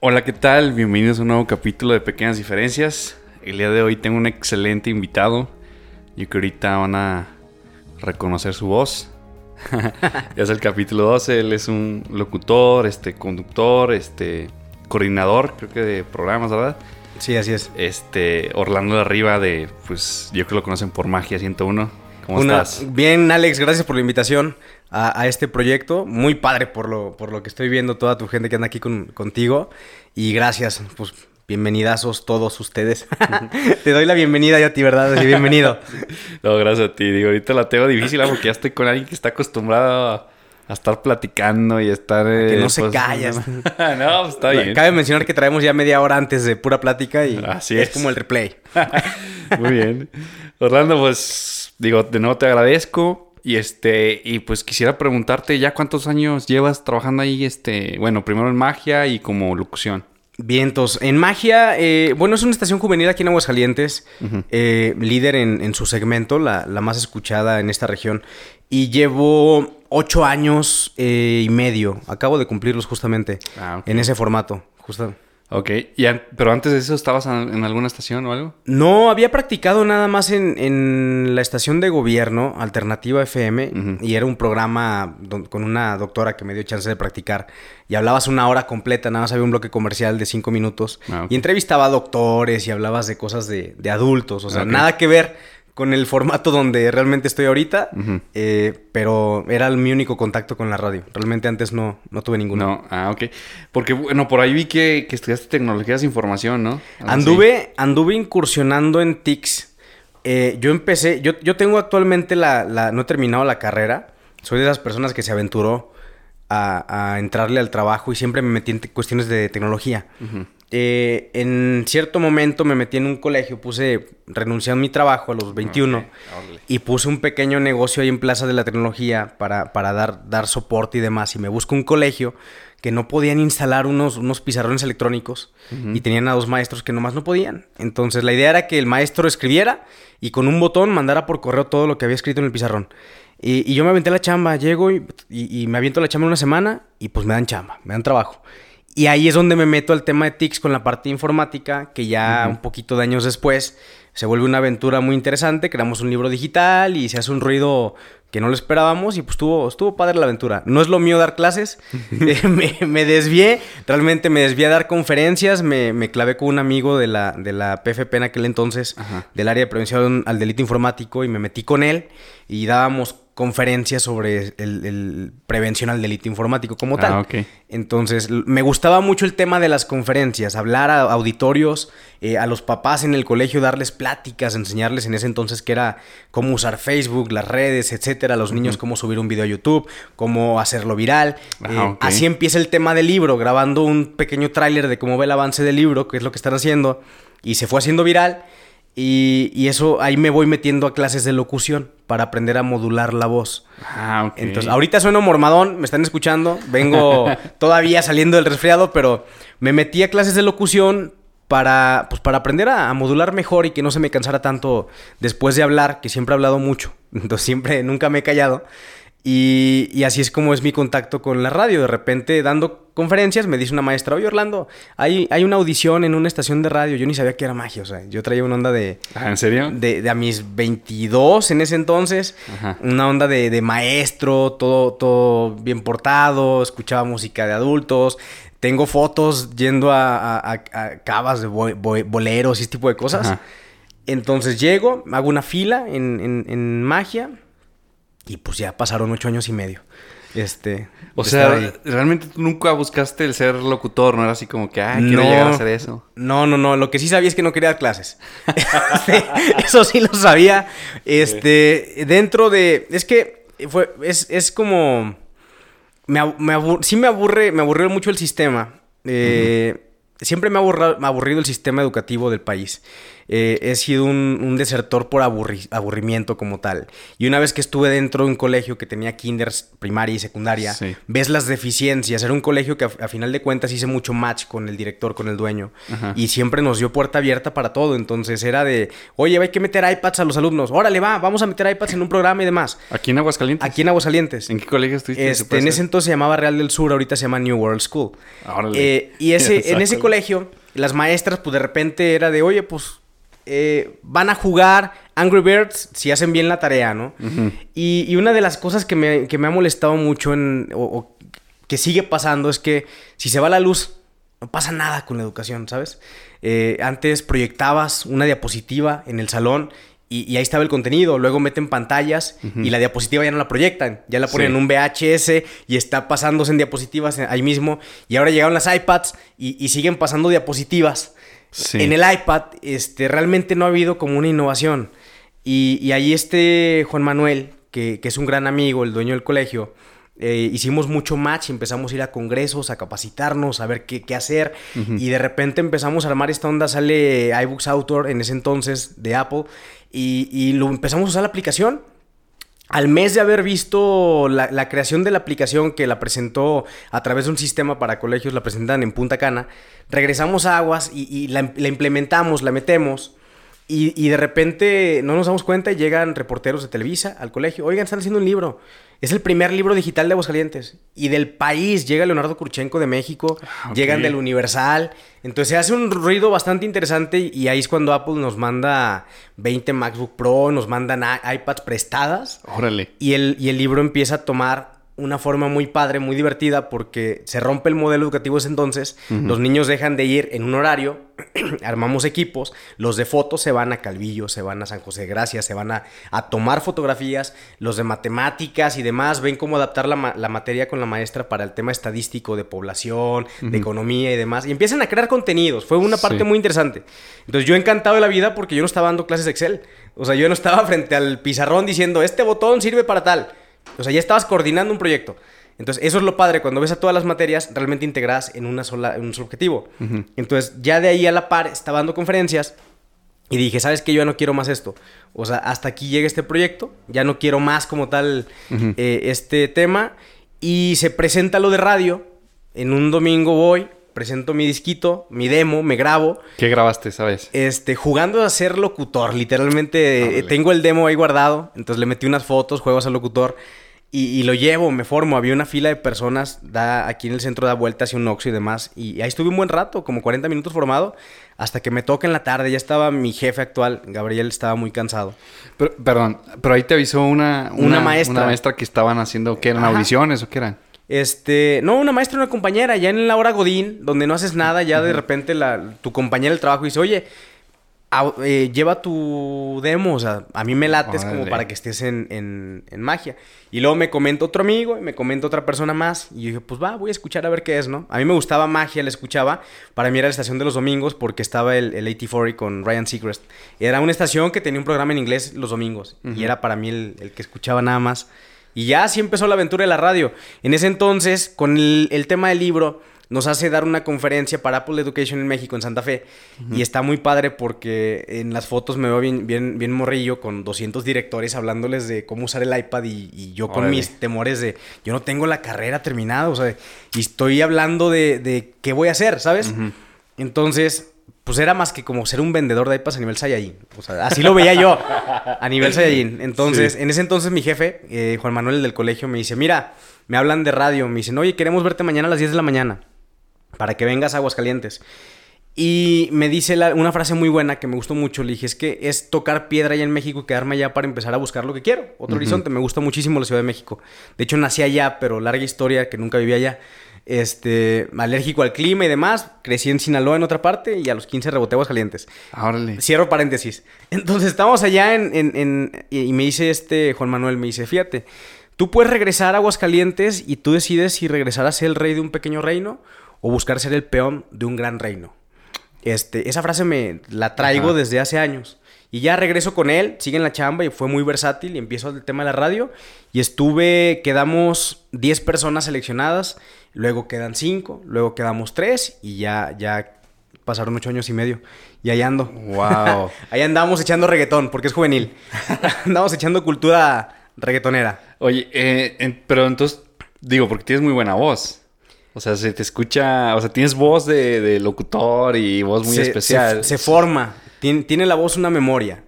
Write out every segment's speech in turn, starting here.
Hola, ¿qué tal? Bienvenidos a un nuevo capítulo de Pequeñas Diferencias. El día de hoy tengo un excelente invitado. Yo que ahorita van a reconocer su voz. es el capítulo 12. Él es un locutor, este, conductor, este, coordinador, creo que de programas, ¿verdad? Sí, así es. Este, Orlando de Arriba de, pues, yo creo que lo conocen por Magia 101. ¿Cómo estás? Bien, Alex, gracias por la invitación a, este proyecto. Muy padre por lo, por lo que estoy viendo, toda tu gente que anda aquí contigo. Y gracias, pues bienvenidazos todos ustedes. Te doy la bienvenida yo a ti, ¿verdad? bienvenido. no, gracias a ti. Digo, ahorita la tengo difícil porque ya estoy con alguien que está acostumbrado a, estar platicando y estar... que no se pues, callas. no, pues está bien. Cabe mencionar que traemos ya media hora antes de pura plática y Así es como el replay. Muy bien. Orlando, pues digo, de nuevo te agradezco. Y este, y pues quisiera preguntarte, ¿ya cuántos años llevas trabajando ahí? Este, bueno, primero en magia y como locución. Vientos. En magia, eh, bueno, es una estación juvenil aquí en Aguascalientes, eh, líder en, su segmento, la, más escuchada en esta región. Y llevo ocho años eh, y medio. Acabo de cumplirlos justamente ah, en ese formato. Justo. Ok, pero antes de eso estabas en alguna estación o algo? No, había practicado nada más en, la estación de gobierno, Alternativa FM, y era un programa con una doctora que me dio chance de practicar. Y hablabas una hora completa, nada más había un bloque comercial de cinco minutos. Ah, y entrevistaba a doctores y hablabas de cosas de, adultos, o sea, nada que ver con el formato donde realmente estoy ahorita, eh, pero era mi único contacto con la radio. Realmente antes no, no tuve ninguno. No, ah, ok. Porque, bueno, por ahí vi que, estudiaste tecnologías de información, ¿no? anduve, anduve incursionando en TICS. Eh, yo empecé, yo, yo tengo actualmente la, la, no he terminado la carrera. Soy de esas personas que se aventuró a, a entrarle al trabajo y siempre me metí en cuestiones de tecnología. Eh, en cierto momento me metí en un colegio, puse, renuncié a mi trabajo a los 21 y puse un pequeño negocio ahí en Plaza de la Tecnología para, para dar, dar soporte y demás. Y me busco un colegio que no podían instalar unos, unos pizarrones electrónicos y tenían a dos maestros que nomás no podían. Entonces la idea era que el maestro escribiera y con un botón mandara por correo todo lo que había escrito en el pizarrón. Y, yo me aventé la chamba, llego y, y, y me aviento la chamba una semana y pues me dan chamba, me dan trabajo. Y ahí es donde me meto al tema de TICS con la parte informática, que ya un poquito de años después se vuelve una aventura muy interesante. Creamos un libro digital y se hace un ruido que no lo esperábamos y pues estuvo, estuvo padre la aventura. No es lo mío dar clases, me, me, desvié, realmente me desvié a dar conferencias, me, me, clavé con un amigo de la, de la PFP en aquel entonces, del área de prevención al delito informático y me metí con él y dábamos conferencias sobre el, prevención al delito informático como ah, tal. Entonces, me gustaba mucho el tema de las conferencias, hablar a auditorios, eh, a los papás en el colegio, darles pláticas, enseñarles en ese entonces que era cómo usar Facebook, las redes, etcétera, a los niños cómo subir un video a YouTube, cómo hacerlo viral. Ah, eh, así empieza el tema del libro, grabando un pequeño tráiler de cómo ve el avance del libro, qué es lo que están haciendo, y se fue haciendo viral. Y, eso ahí me voy metiendo a clases de locución para aprender a modular la voz. Ah, ok. Entonces, ahorita sueno mormadón, me están escuchando, vengo todavía saliendo del resfriado, pero me metí a clases de locución para, pues, para aprender a, modular mejor y que no se me cansara tanto después de hablar, que siempre he hablado mucho, entonces siempre, nunca me he callado. Y, así es como es mi contacto con la radio. De repente, dando conferencias, me dice una maestra, oye Orlando, hay, hay una audición en una estación de radio. Yo ni sabía que era magia, o sea, yo traía una onda de... ¿En serio? De, a mis 22 en ese entonces, una onda de, maestro, todo, todo bien portado, escuchaba música de adultos. Tengo fotos yendo a, cavas de boleros y ese tipo de cosas. Entonces llego, hago una fila en, en magia y pues ya pasaron ocho años y medio. Este. O sea, realmente tú nunca buscaste el ser locutor, ¿no? Era así como que, ah, quiero llegar a hacer eso. No, no, no. Lo que sí sabía es que no quería dar clases. Este, eso sí lo sabía. Este, dentro de. Es que fue. Es, es como. Me, me sí me aburre. Me aburrió mucho el sistema. Eh, siempre me ha aburrido el sistema educativo del país. Eh, he sido un, desertor por aburrimiento como tal. Y una vez que estuve dentro de un colegio que tenía kinders, primaria y secundaria, ves las deficiencias. Era un colegio que a, final de cuentas hice mucho match con el director, con el dueño. Y siempre nos dio puerta abierta para todo. Entonces era de, oye, hay que meter iPads a los alumnos. Órale, va, vamos a meter iPads en un programa y demás. ¿Aquí en Aguascalientes? Aquí en Aguascalientes. ¿En qué colegio estuviste? Este, en ese entonces se llamaba Real del Sur, ahorita se llama New World School. Eh, y ese, en ese colegio, las maestras, pues de repente era de, oye, pues eh, van a jugar Angry Birds si hacen bien la tarea, ¿no? y, una de las cosas que me, ha molestado mucho en, o, que sigue pasando es que si se va la luz, no pasa nada con la educación, ¿sabes? Eh, antes proyectabas una diapositiva en el salón y, ahí estaba el contenido. Luego meten pantallas y la diapositiva ya no la proyectan. Ya la ponen en un VHS y está pasándose en diapositivas ahí mismo. Y ahora llegaron las iPads y, y siguen pasando diapositivas. En el iPad, este, realmente no ha habido como una innovación. Y, ahí este Juan Manuel, que, es un gran amigo, el dueño del colegio, eh, hicimos mucho match, empezamos a ir a congresos, a capacitarnos, a ver qué, hacer. Y de repente empezamos a armar esta onda, sale iBooks Author en ese entonces de Apple. Y, y lo empezamos a usar la aplicación al mes de haber visto la, creación de la aplicación que la presentó a través de un sistema para colegios, la presentan en Punta Cana, regresamos a Aguas y, la, implementamos, la metemos. Y, de repente no nos damos cuenta y llegan reporteros de Televisa al colegio. Oigan, están haciendo un libro. Es el primer libro digital de Aguascalientes. Y del país llega Leonardo Kurchenko de México, ah, llegan del Universal. Entonces se hace un ruido bastante interesante y ahí es cuando Apple nos manda 20 MacBook Pro, nos mandan iPads prestadas. Órale. Y el, y el libro empieza a tomar una forma muy padre, muy divertida, porque se rompe el modelo educativo ese entonces, los niños dejan de ir en un horario, armamos equipos, los de fotos se van a Calvillo, se van a San José de Gracia, se van a, tomar fotografías, los de matemáticas y demás ven cómo adaptar la, materia con la maestra para el tema estadístico de población, de economía y demás, y empiezan a crear contenidos, fue una parte muy interesante. Entonces yo encantado de la vida porque yo no estaba dando clases de Excel, o sea, yo no estaba frente al pizarrón diciendo, este botón sirve para tal. O sea, ya estabas coordinando un proyecto. Entonces, eso es lo padre, cuando ves a todas las materias realmente integradas en, una sola, en un solo objetivo. Entonces, ya de ahí a la par estaba dando conferencias y dije, ¿sabes qué? Yo ya no quiero más esto. O sea, hasta aquí llega este proyecto, ya no quiero más como tal eh, este tema. Y se presenta lo de radio. En un domingo voy, presento mi disquito, mi demo, me grabo. ¿Qué grabaste, sabes? Este, jugando a ser locutor, literalmente tengo el demo ahí guardado, entonces le metí unas fotos, juego a ser locutor y, lo llevo, me formo. Había una fila de personas, da, aquí en el centro da vuelta hacia un oxo y demás, y ahí estuve un buen rato, como 40 minutos formado, hasta que me toca en la tarde. Ya estaba mi jefe actual, Gabriel, estaba muy cansado. Pero, perdón, pero ahí te avisó una, una, maestra. Una maestra que estaban haciendo, ¿qué eran audiciones o qué eran? Este, no, una maestra, una compañera, ya en la hora Godín, donde no haces nada, ya de repente la, tu compañera del trabajo dice, oye, eh, lleva tu demo, o sea, a mí me lates como para que estés en, en, magia. Y luego me comenta otro amigo y me comenta otra persona más. Y yo dije, pues va, voy a escuchar a ver qué es, ¿no? A mí me gustaba magia, la escuchaba. Para mí era la estación de los domingos porque estaba el, el 84 con Ryan Seacrest. Era una estación que tenía un programa en inglés los domingos. Y era para mí el, el que escuchaba nada más. Y ya así empezó la aventura de la radio. En ese entonces, con el, tema del libro, nos hace dar una conferencia para Apple Education en México, en Santa Fe. Y está muy padre porque en las fotos me veo bien, bien, bien morrillo con 200 directores hablándoles de cómo usar el iPad y, yo con mis temores de, yo no tengo la carrera terminada, o sea, y estoy hablando de, qué voy a hacer, ¿sabes? Entonces, pues era más que como ser un vendedor de iPads a nivel Saiyajin. O sea, así lo veía yo a nivel Saiyajin. Entonces, en ese entonces mi jefe, eh, Juan Manuel del colegio, me dice, mira, me hablan de radio, me dicen, oye, queremos verte mañana a las 10 de la mañana para que vengas a Aguascalientes. Y me dice una frase muy buena que me gustó mucho. Le dije, es que es tocar piedra allá en México y quedarme allá para empezar a buscar lo que quiero. Otro horizonte. Me gusta muchísimo la Ciudad de México. De hecho, nací allá, pero larga historia que nunca viví allá este, alérgico al clima y demás. Crecí en Sinaloa en otra parte y a los 15 reboté calientes. Órale. Cierro paréntesis. Entonces estamos allá en, en, y me dice este Juan Manuel, me dice, fíjate, tú puedes regresar a Aguascalientes y tú decides si regresar a ser el rey de un pequeño reino o buscar ser el peón de un gran reino. Este, esa frase me la traigo desde hace años. Y ya regreso con él, sigue en la chamba y fue muy versátil y empiezo el tema de la radio. Y estuve, quedamos 10 personas seleccionadas, luego quedan 5, luego quedamos 3 y ya, ya pasaron ocho años y medio. Y ahí ando. Wow. ahí andamos echando reggaetón, porque es juvenil. andamos echando cultura reggaetonera. Oye, eh, pero entonces, digo, porque tienes muy buena voz. O sea, se te escucha, o sea, tienes voz de, locutor y voz muy especial. Se, forma, tiene, la voz una memoria.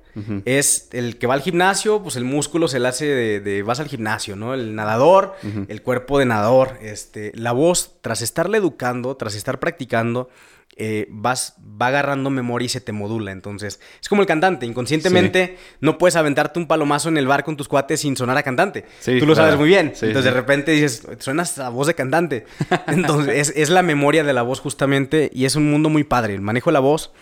Es el que va al gimnasio, pues el músculo se le hace de, vas al gimnasio, ¿no? El nadador, el cuerpo de nadador. Este, la voz, tras estarle educando, tras estar practicando, eh, vas, va agarrando memoria y se te modula. Entonces, es como el cantante. Inconscientemente no puedes aventarte un palomazo en el bar con tus cuates sin sonar a cantante. Tú lo sabes muy bien. Entonces, de repente dices, suenas a voz de cantante. Entonces, es, es la memoria de la voz justamente y es un mundo muy padre. El manejo de la voz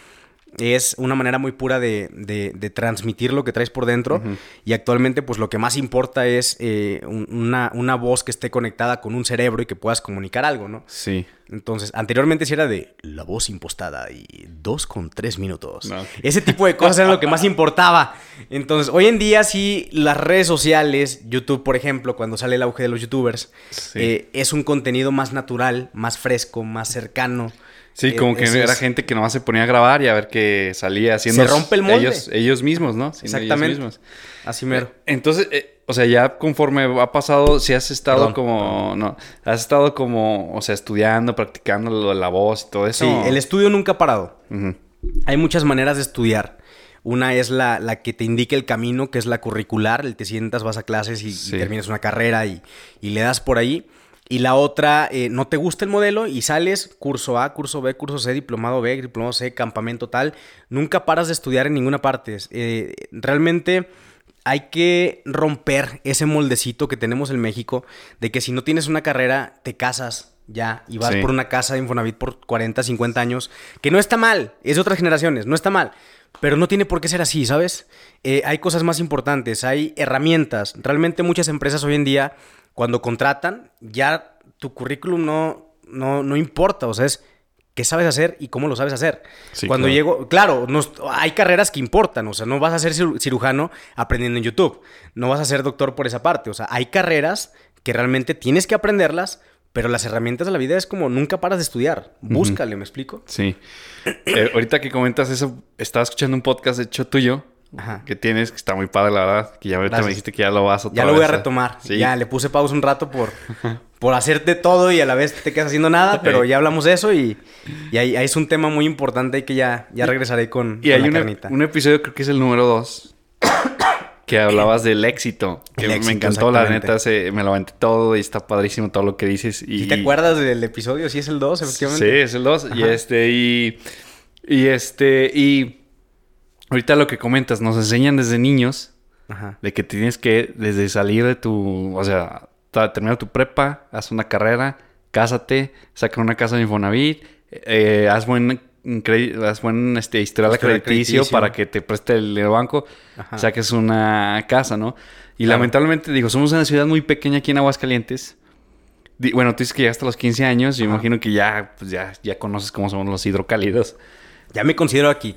es una manera muy pura de, de, transmitir lo que traes por dentro. Y actualmente, pues lo que más importa es eh, una, una, voz que esté conectada con un cerebro y que puedas comunicar algo, ¿no? Sí. Entonces, anteriormente sí era de la voz impostada y dos con tres minutos. Ese tipo de cosas era lo que más importaba. Entonces, hoy en día sí, las redes sociales, YouTube, por ejemplo, cuando sale el auge de los youtubers, eh, es un contenido más natural, más fresco, más cercano. Sí, como que era gente que nomás se ponía a grabar y a ver qué salía haciendo. Se rompe el molde. Ellos, ellos mismos, ¿no? Exactamente. Así mero. Eh, entonces, eh, o sea, ya conforme ha pasado, si has estado como. No, has estado como, o sea, estudiando, practicando lo de la voz y todo eso. Sí, el estudio nunca ha parado. Hay muchas maneras de estudiar. Una es la, la, que te indique el camino, que es la curricular, el te sientas, vas a clases y, terminas una carrera y, y le das por ahí. Y la otra, eh, no te gusta el modelo y sales curso A, curso B, curso C, diplomado B, diplomado C, campamento tal. Nunca paras de estudiar en ninguna parte. Eh, realmente hay que romper ese moldecito que tenemos en México de que si no tienes una carrera, te casas ya y vas por una casa de Infonavit por 40, 50 años. Que no está mal, es de otras generaciones, no está mal. Pero no tiene por qué ser así, ¿sabes? Eh, hay cosas más importantes, hay herramientas. Realmente muchas empresas hoy en día cuando contratan, ya tu currículum no, no, no importa, o sea, es qué sabes hacer y cómo lo sabes hacer. Cuando llego, claro, hay carreras que importan, o sea, no vas a ser cirujano aprendiendo en YouTube, no vas a ser doctor por esa parte, o sea, hay carreras que realmente tienes que aprenderlas, pero las herramientas de la vida es como nunca paras de estudiar, búscale, ¿me explico? Sí. Eh, ahorita que comentas eso, estaba escuchando un podcast hecho tuyo que tienes, que está muy padre, la verdad. Que ya ahorita me dijiste que ya lo vas a Ya lo voy a retomar. Ya le puse pausa un rato por, por hacerte todo y a la vez te quedas haciendo nada, pero ya hablamos de eso y, y ahí, es un tema muy importante que ya, ya regresaré con, y hay un episodio, creo que es el número dos, que hablabas del éxito. Que me encantó, la neta, se, me lo aventé todo y está padrísimo todo lo que dices. Y... te acuerdas del episodio? Sí, es el 2, efectivamente. Sí, es el 2. Y este, y, y este, y ahorita lo que comentas, nos enseñan desde niños de que tienes que, desde salir de tu, o sea, terminar tu prepa, haz una carrera, cásate, saca una casa de Infonavit, eh, haz buen haz buen este, historial crediticio, para que te preste el, banco, saques una casa, ¿no? Y lamentablemente, digo, somos una ciudad muy pequeña aquí en Aguascalientes. bueno, tú dices que ya hasta los 15 años, yo imagino que ya, pues ya, ya conoces cómo somos los hidrocálidos. Ya me considero aquí.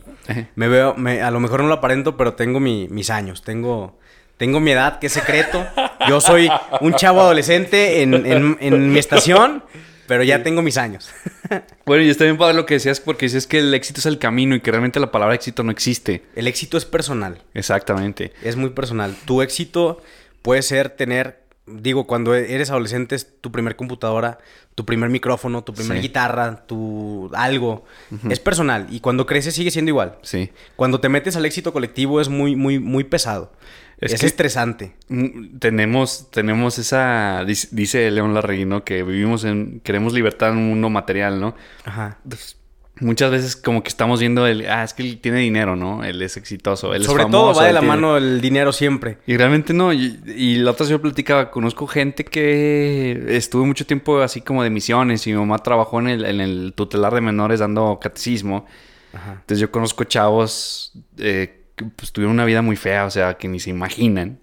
Me veo, me, a lo mejor no lo aparento, pero tengo mis años. Tengo, tengo mi edad, que es secreto. Yo soy un chavo adolescente en, mi estación, pero ya tengo mis años. bueno, y está bien padre lo que decías, porque dices que el éxito es el camino y que realmente la palabra éxito no existe. El éxito es personal. Exactamente. Es muy personal. Tu éxito puede ser tener digo, cuando eres adolescente es tu primer computadora, tu primer micrófono, tu primer guitarra, tu algo. Es personal. Y cuando creces sigue siendo igual. Sí. Cuando te metes al éxito colectivo es muy, muy, muy pesado. Es, estresante. Tenemos, tenemos esa. Dice León Larreguino que vivimos en. Queremos libertad en un mundo material, ¿no? Ajá muchas veces como que estamos viendo el, ah, es que él tiene dinero, ¿no? Él es exitoso, él Sobre es famoso. todo va de la mano el dinero siempre. Y realmente no, y, la otra vez yo platicaba, conozco gente que estuvo mucho tiempo así como de misiones y mi mamá trabajó en el, en el tutelar de menores dando catecismo. Ajá. Entonces yo conozco chavos eh, que pues, tuvieron una vida muy fea, o sea, que ni se imaginan.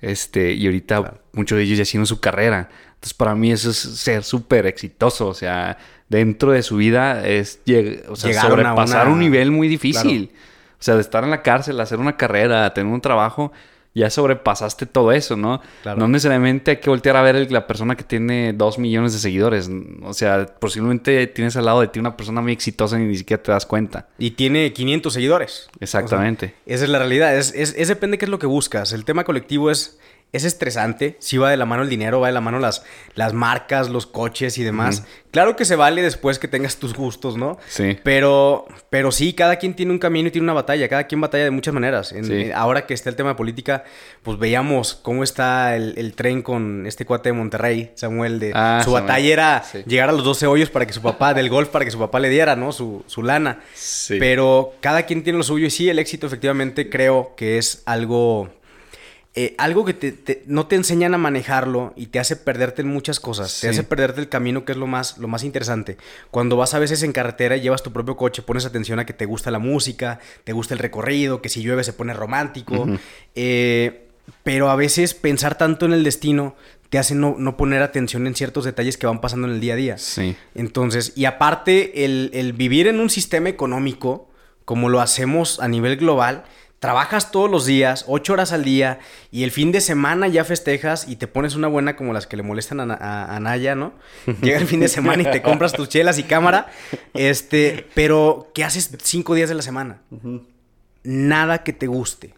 Este, y ahorita muchos de ellos ya haciendo su carrera. Entonces para mí eso es ser súper exitoso, o sea dentro de su vida es o sea, sobrepasar un nivel muy difícil. O sea, de estar en la cárcel, hacer una carrera, tener un trabajo, ya sobrepasaste todo eso, ¿no? Claro. No necesariamente hay que voltear a ver el- la persona que tiene dos millones de seguidores. O sea, posiblemente tienes al lado de ti una persona muy exitosa y ni siquiera te das cuenta. Y tiene 500 seguidores. Exactamente. Esa es la realidad. Es, es, es depende de qué es lo que buscas. El tema colectivo es, es estresante. Si va de la mano el dinero, va de la mano las, las marcas, los coches y demás. Claro que se vale después que tengas tus gustos, ¿no? Sí. Pero, pero sí, cada quien tiene un camino y tiene una batalla. Cada quien batalla de muchas maneras. En- Sí. eh, ahora que está el tema de política, pues veíamos cómo está el, el tren con este cuate de Monterrey, Samuel. De, Ah, su Samuel. batalla era Sí. llegar a los 12 hoyos para que su papá, del golf, para que su papá le diera, ¿no? Su, su lana. Sí. Pero cada quien tiene lo suyo y sí, el éxito efectivamente creo que es algo... eh, algo que te- te- no te enseñan a manejarlo y te hace perderte en muchas cosas. Sí. Te hace perderte el camino, que es lo más, lo más interesante. Cuando vas a veces en carretera y llevas tu propio coche, pones atención a que te gusta la música, te gusta el recorrido, que si llueve se pone romántico. Eh, pero a veces pensar tanto en el destino te hace no, no poner atención en ciertos detalles que van pasando en el día a día. Sí. Entonces, y aparte, el, el vivir en un sistema económico, como lo hacemos a nivel global, trabajas todos los días, ocho horas al día, y el fin de semana ya festejas y te pones una buena como las que le molestan a, Na- a- a Naya, ¿no? Llega el fin de semana y te compras tus chelas y cámara, este, pero ¿qué haces cinco días de la semana? Nada que te guste.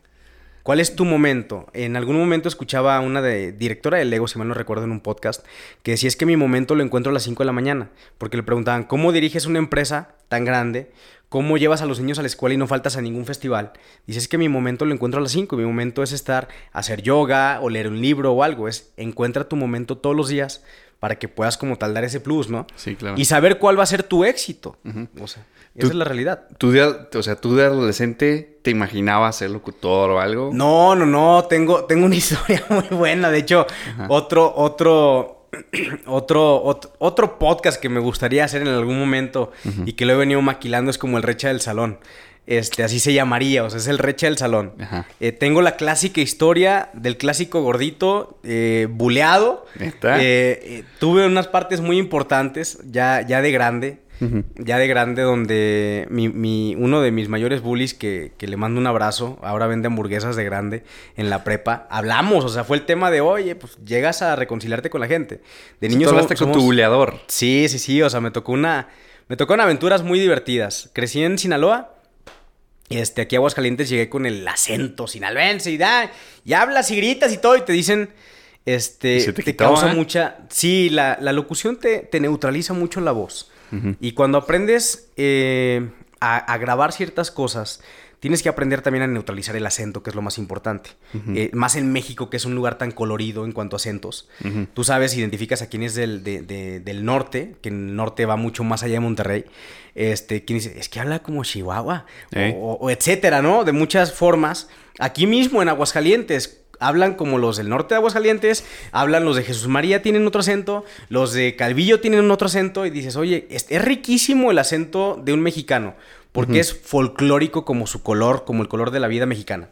¿Cuál es tu momento? En algún momento escuchaba a una de directora de Lego, si mal no recuerdo, en un podcast, que decía es que mi momento lo encuentro a las 5 de la mañana, porque le preguntaban, ¿cómo diriges una empresa tan grande? ¿Cómo llevas a los niños a la escuela y no faltas a ningún festival? Dice, es que mi momento lo encuentro a las 5, mi momento es estar, hacer yoga o leer un libro o algo, es encuentra tu momento todos los días para que puedas como tal dar ese plus, ¿no? Sí, claro. Y saber cuál va a ser tu éxito. O sea, esa es la realidad. ¿Tú de, o sea, tú de adolescente te imaginabas ser locutor o algo? No, no, no, tengo, tengo una historia muy buena. De hecho, otro, otro, otro, otro, otro podcast que me gustaría hacer en algún momento y que lo he venido maquilando es como el Recha del Salón. Este, así se llamaría, o sea, es el Recha del Salón. Eh, tengo la clásica historia del clásico gordito, eh, buleado. Eh, tuve unas partes muy importantes, ya, ya de grande. Ya de grande, donde mi, mi- uno de mis mayores bullies, que, que le mando un abrazo, ahora vende hamburguesas de grande en la prepa. Hablamos, o sea, fue el tema de, oye, pues llegas a reconciliarte con la gente. De niños hablaste somos- con tu buleador. Sí, sí, sí, o sea, me tocó una... Me tocaron aventuras muy divertidas. Crecí en Sinaloa. Este, aquí a Aguascalientes llegué con el acento sinaloense y da, y hablas y gritas y todo y te dicen, este, ¿Y se te te, quitó, causa eh? mucha, sí, la, la locución te, te neutraliza mucho la voz. Y cuando aprendes eh, a, a grabar ciertas cosas, tienes que aprender también a neutralizar el acento, que es lo más importante. Eh, más en México, que es un lugar tan colorido en cuanto a acentos. Tú sabes, identificas a quién es del, de- de- del norte, que el norte va mucho más allá de Monterrey. Este, quién dice, es que habla como Chihuahua, ¿Eh? o, o etcétera, ¿no? De muchas formas. Aquí mismo en Aguascalientes. Hablan como los del norte de Aguascalientes, hablan los de Jesús María, tienen otro acento, los de Calvillo tienen otro acento, y dices, oye, es, es riquísimo el acento de un mexicano, porque es folclórico como su color, como el color de la vida mexicana.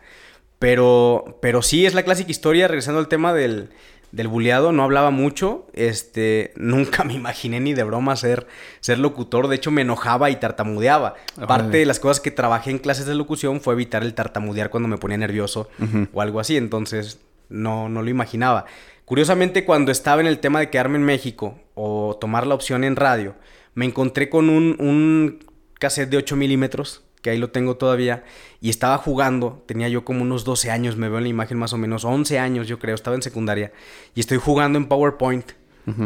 Pero, pero sí, es la clásica historia, regresando al tema del, del buleado, no hablaba mucho, este, nunca me imaginé ni de broma ser, ser locutor, de hecho me enojaba y tartamudeaba. Parte de las cosas que trabajé en clases de locución fue evitar el tartamudear cuando me ponía nervioso o algo así, entonces no, no lo imaginaba. Curiosamente, cuando estaba en el tema de quedarme en México o tomar la opción en radio, me encontré con un, un cassette de 8 milímetros, que ahí lo tengo todavía, y estaba jugando, tenía yo como unos 12 años, me veo en la imagen más o menos, 11 años yo creo, estaba en secundaria, y estoy jugando en PowerPoint.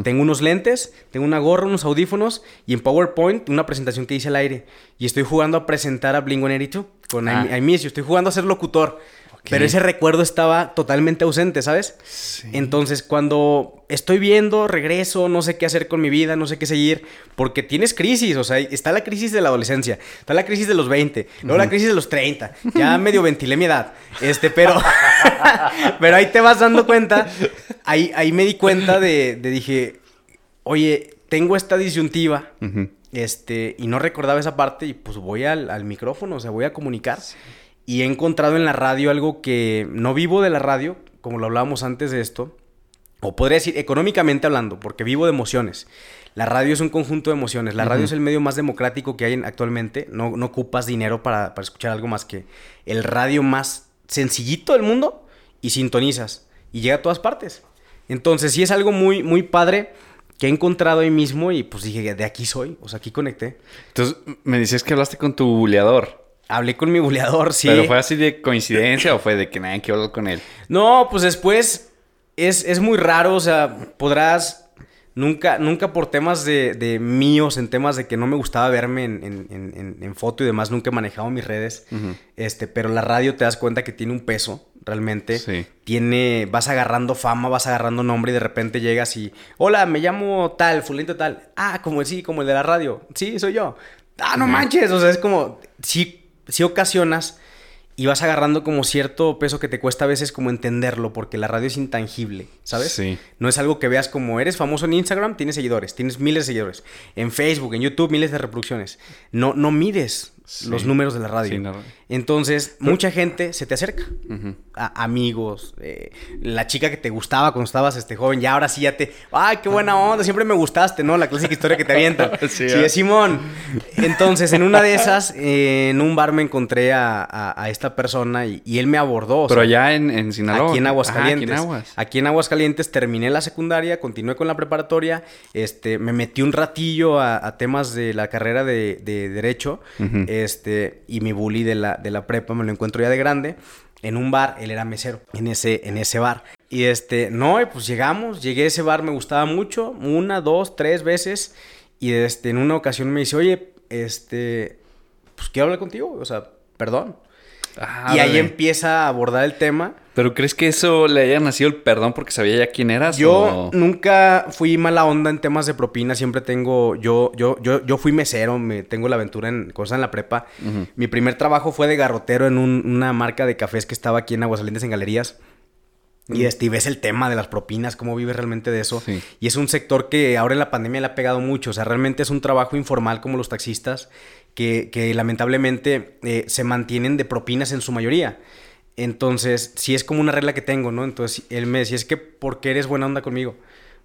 Tengo unos lentes, tengo una gorra, unos audífonos y en PowerPoint una presentación que hice al aire. Y estoy jugando a presentar a Blink-182 con Ah. I, I Miss You. Estoy jugando a ser locutor. Pero ese recuerdo estaba totalmente ausente, ¿sabes? Sí. Entonces, cuando estoy viendo, regreso, no sé qué hacer con mi vida, no sé qué seguir, porque tienes crisis, o sea, está la crisis de la adolescencia, está la crisis de los 20, luego la crisis de los 30, ya medio ventilé mi edad, este, pero, pero ahí te vas dando cuenta, ahí, ahí me di cuenta de, de dije, oye, tengo esta disyuntiva, este, y no recordaba esa parte, y pues voy al, al micrófono, o sea, voy a comunicar. Y he encontrado en la radio algo que no vivo de la radio, como lo hablábamos antes de esto, o podría decir económicamente hablando, porque vivo de emociones. La radio es un conjunto de emociones. La radio es el medio más democrático que hay en- actualmente. No, no ocupas dinero para, para escuchar algo más que el radio más sencillito del mundo y sintonizas y llega a todas partes. Entonces, sí es algo muy, muy padre que he encontrado ahí mismo y pues dije, de aquí soy, o sea, aquí conecté. Entonces, me decías que hablaste con tu buleador. Hablé con mi buleador, sí. ¿Pero fue así de coincidencia o fue de que nadie quiere hablar con él? No, pues después es, es muy raro, o sea, podrás Nunca, nunca por temas de, de, míos, en temas de que no me gustaba verme en, en, en, foto y demás, nunca he manejado mis redes. este, pero la radio te das cuenta que tiene un peso, realmente. Sí. Tiene, vas agarrando fama, vas agarrando nombre y de repente llegas y, hola, me llamo tal, fulento tal. Ah, como sí, como el de la radio. Sí, soy yo. Ah, no manches. O sea, es como, sí, sí ocasionas y vas agarrando como cierto peso que te cuesta a veces como entenderlo, porque la radio es intangible, ¿sabes? Sí. No es algo que veas como eres famoso en Instagram, tienes seguidores, tienes miles de seguidores. En Facebook, en YouTube, miles de reproducciones. No, no mides los números de la radio. Entonces, mucha gente se te acerca. a amigos, eh, la chica que te gustaba cuando estabas este joven, ya ahora sí ya te. ¡Ay, qué buena onda! Siempre me gustaste, ¿no? La clásica historia que te avientan. sí, sí Simón. Entonces, en una de esas, eh, en un bar me encontré a, esta persona y, él me abordó. Pero allá en, en, Sinaloa. Aquí en Aguascalientes. aquí, en Aguas. aquí en Aguascalientes terminé la secundaria, continué con la preparatoria, este, me metí un ratillo a, temas de la carrera de, Derecho. Este, y mi bully de la, de la prepa me lo encuentro ya de grande en un bar, él era mesero en ese, en ese bar. Y este, no, pues llegamos, llegué a ese bar, me gustaba mucho, una, dos, tres veces. Y este, en una ocasión me dice, oye, este, pues quiero hablar contigo, o sea, perdón. Ah, y ahí empieza a abordar el tema. ¿Pero crees que eso le haya nacido el perdón porque sabía ya quién eras? Yo nunca fui mala onda en temas de propina. Siempre tengo. Yo, yo, yo, yo fui mesero, me tengo la aventura en cosas en la prepa. Mi primer trabajo fue de garrotero en una marca de cafés que estaba aquí en Aguascalientes en Galerías. Y, este, ves el tema de las propinas, cómo vive realmente de eso. Y es un sector que ahora en la pandemia le ha pegado mucho. O sea, realmente es un trabajo informal como los taxistas que, lamentablemente eh, se mantienen de propinas en su mayoría. Entonces, sí es como una regla que tengo, ¿no? Entonces, él me decía, es que, ¿por qué eres buena onda conmigo?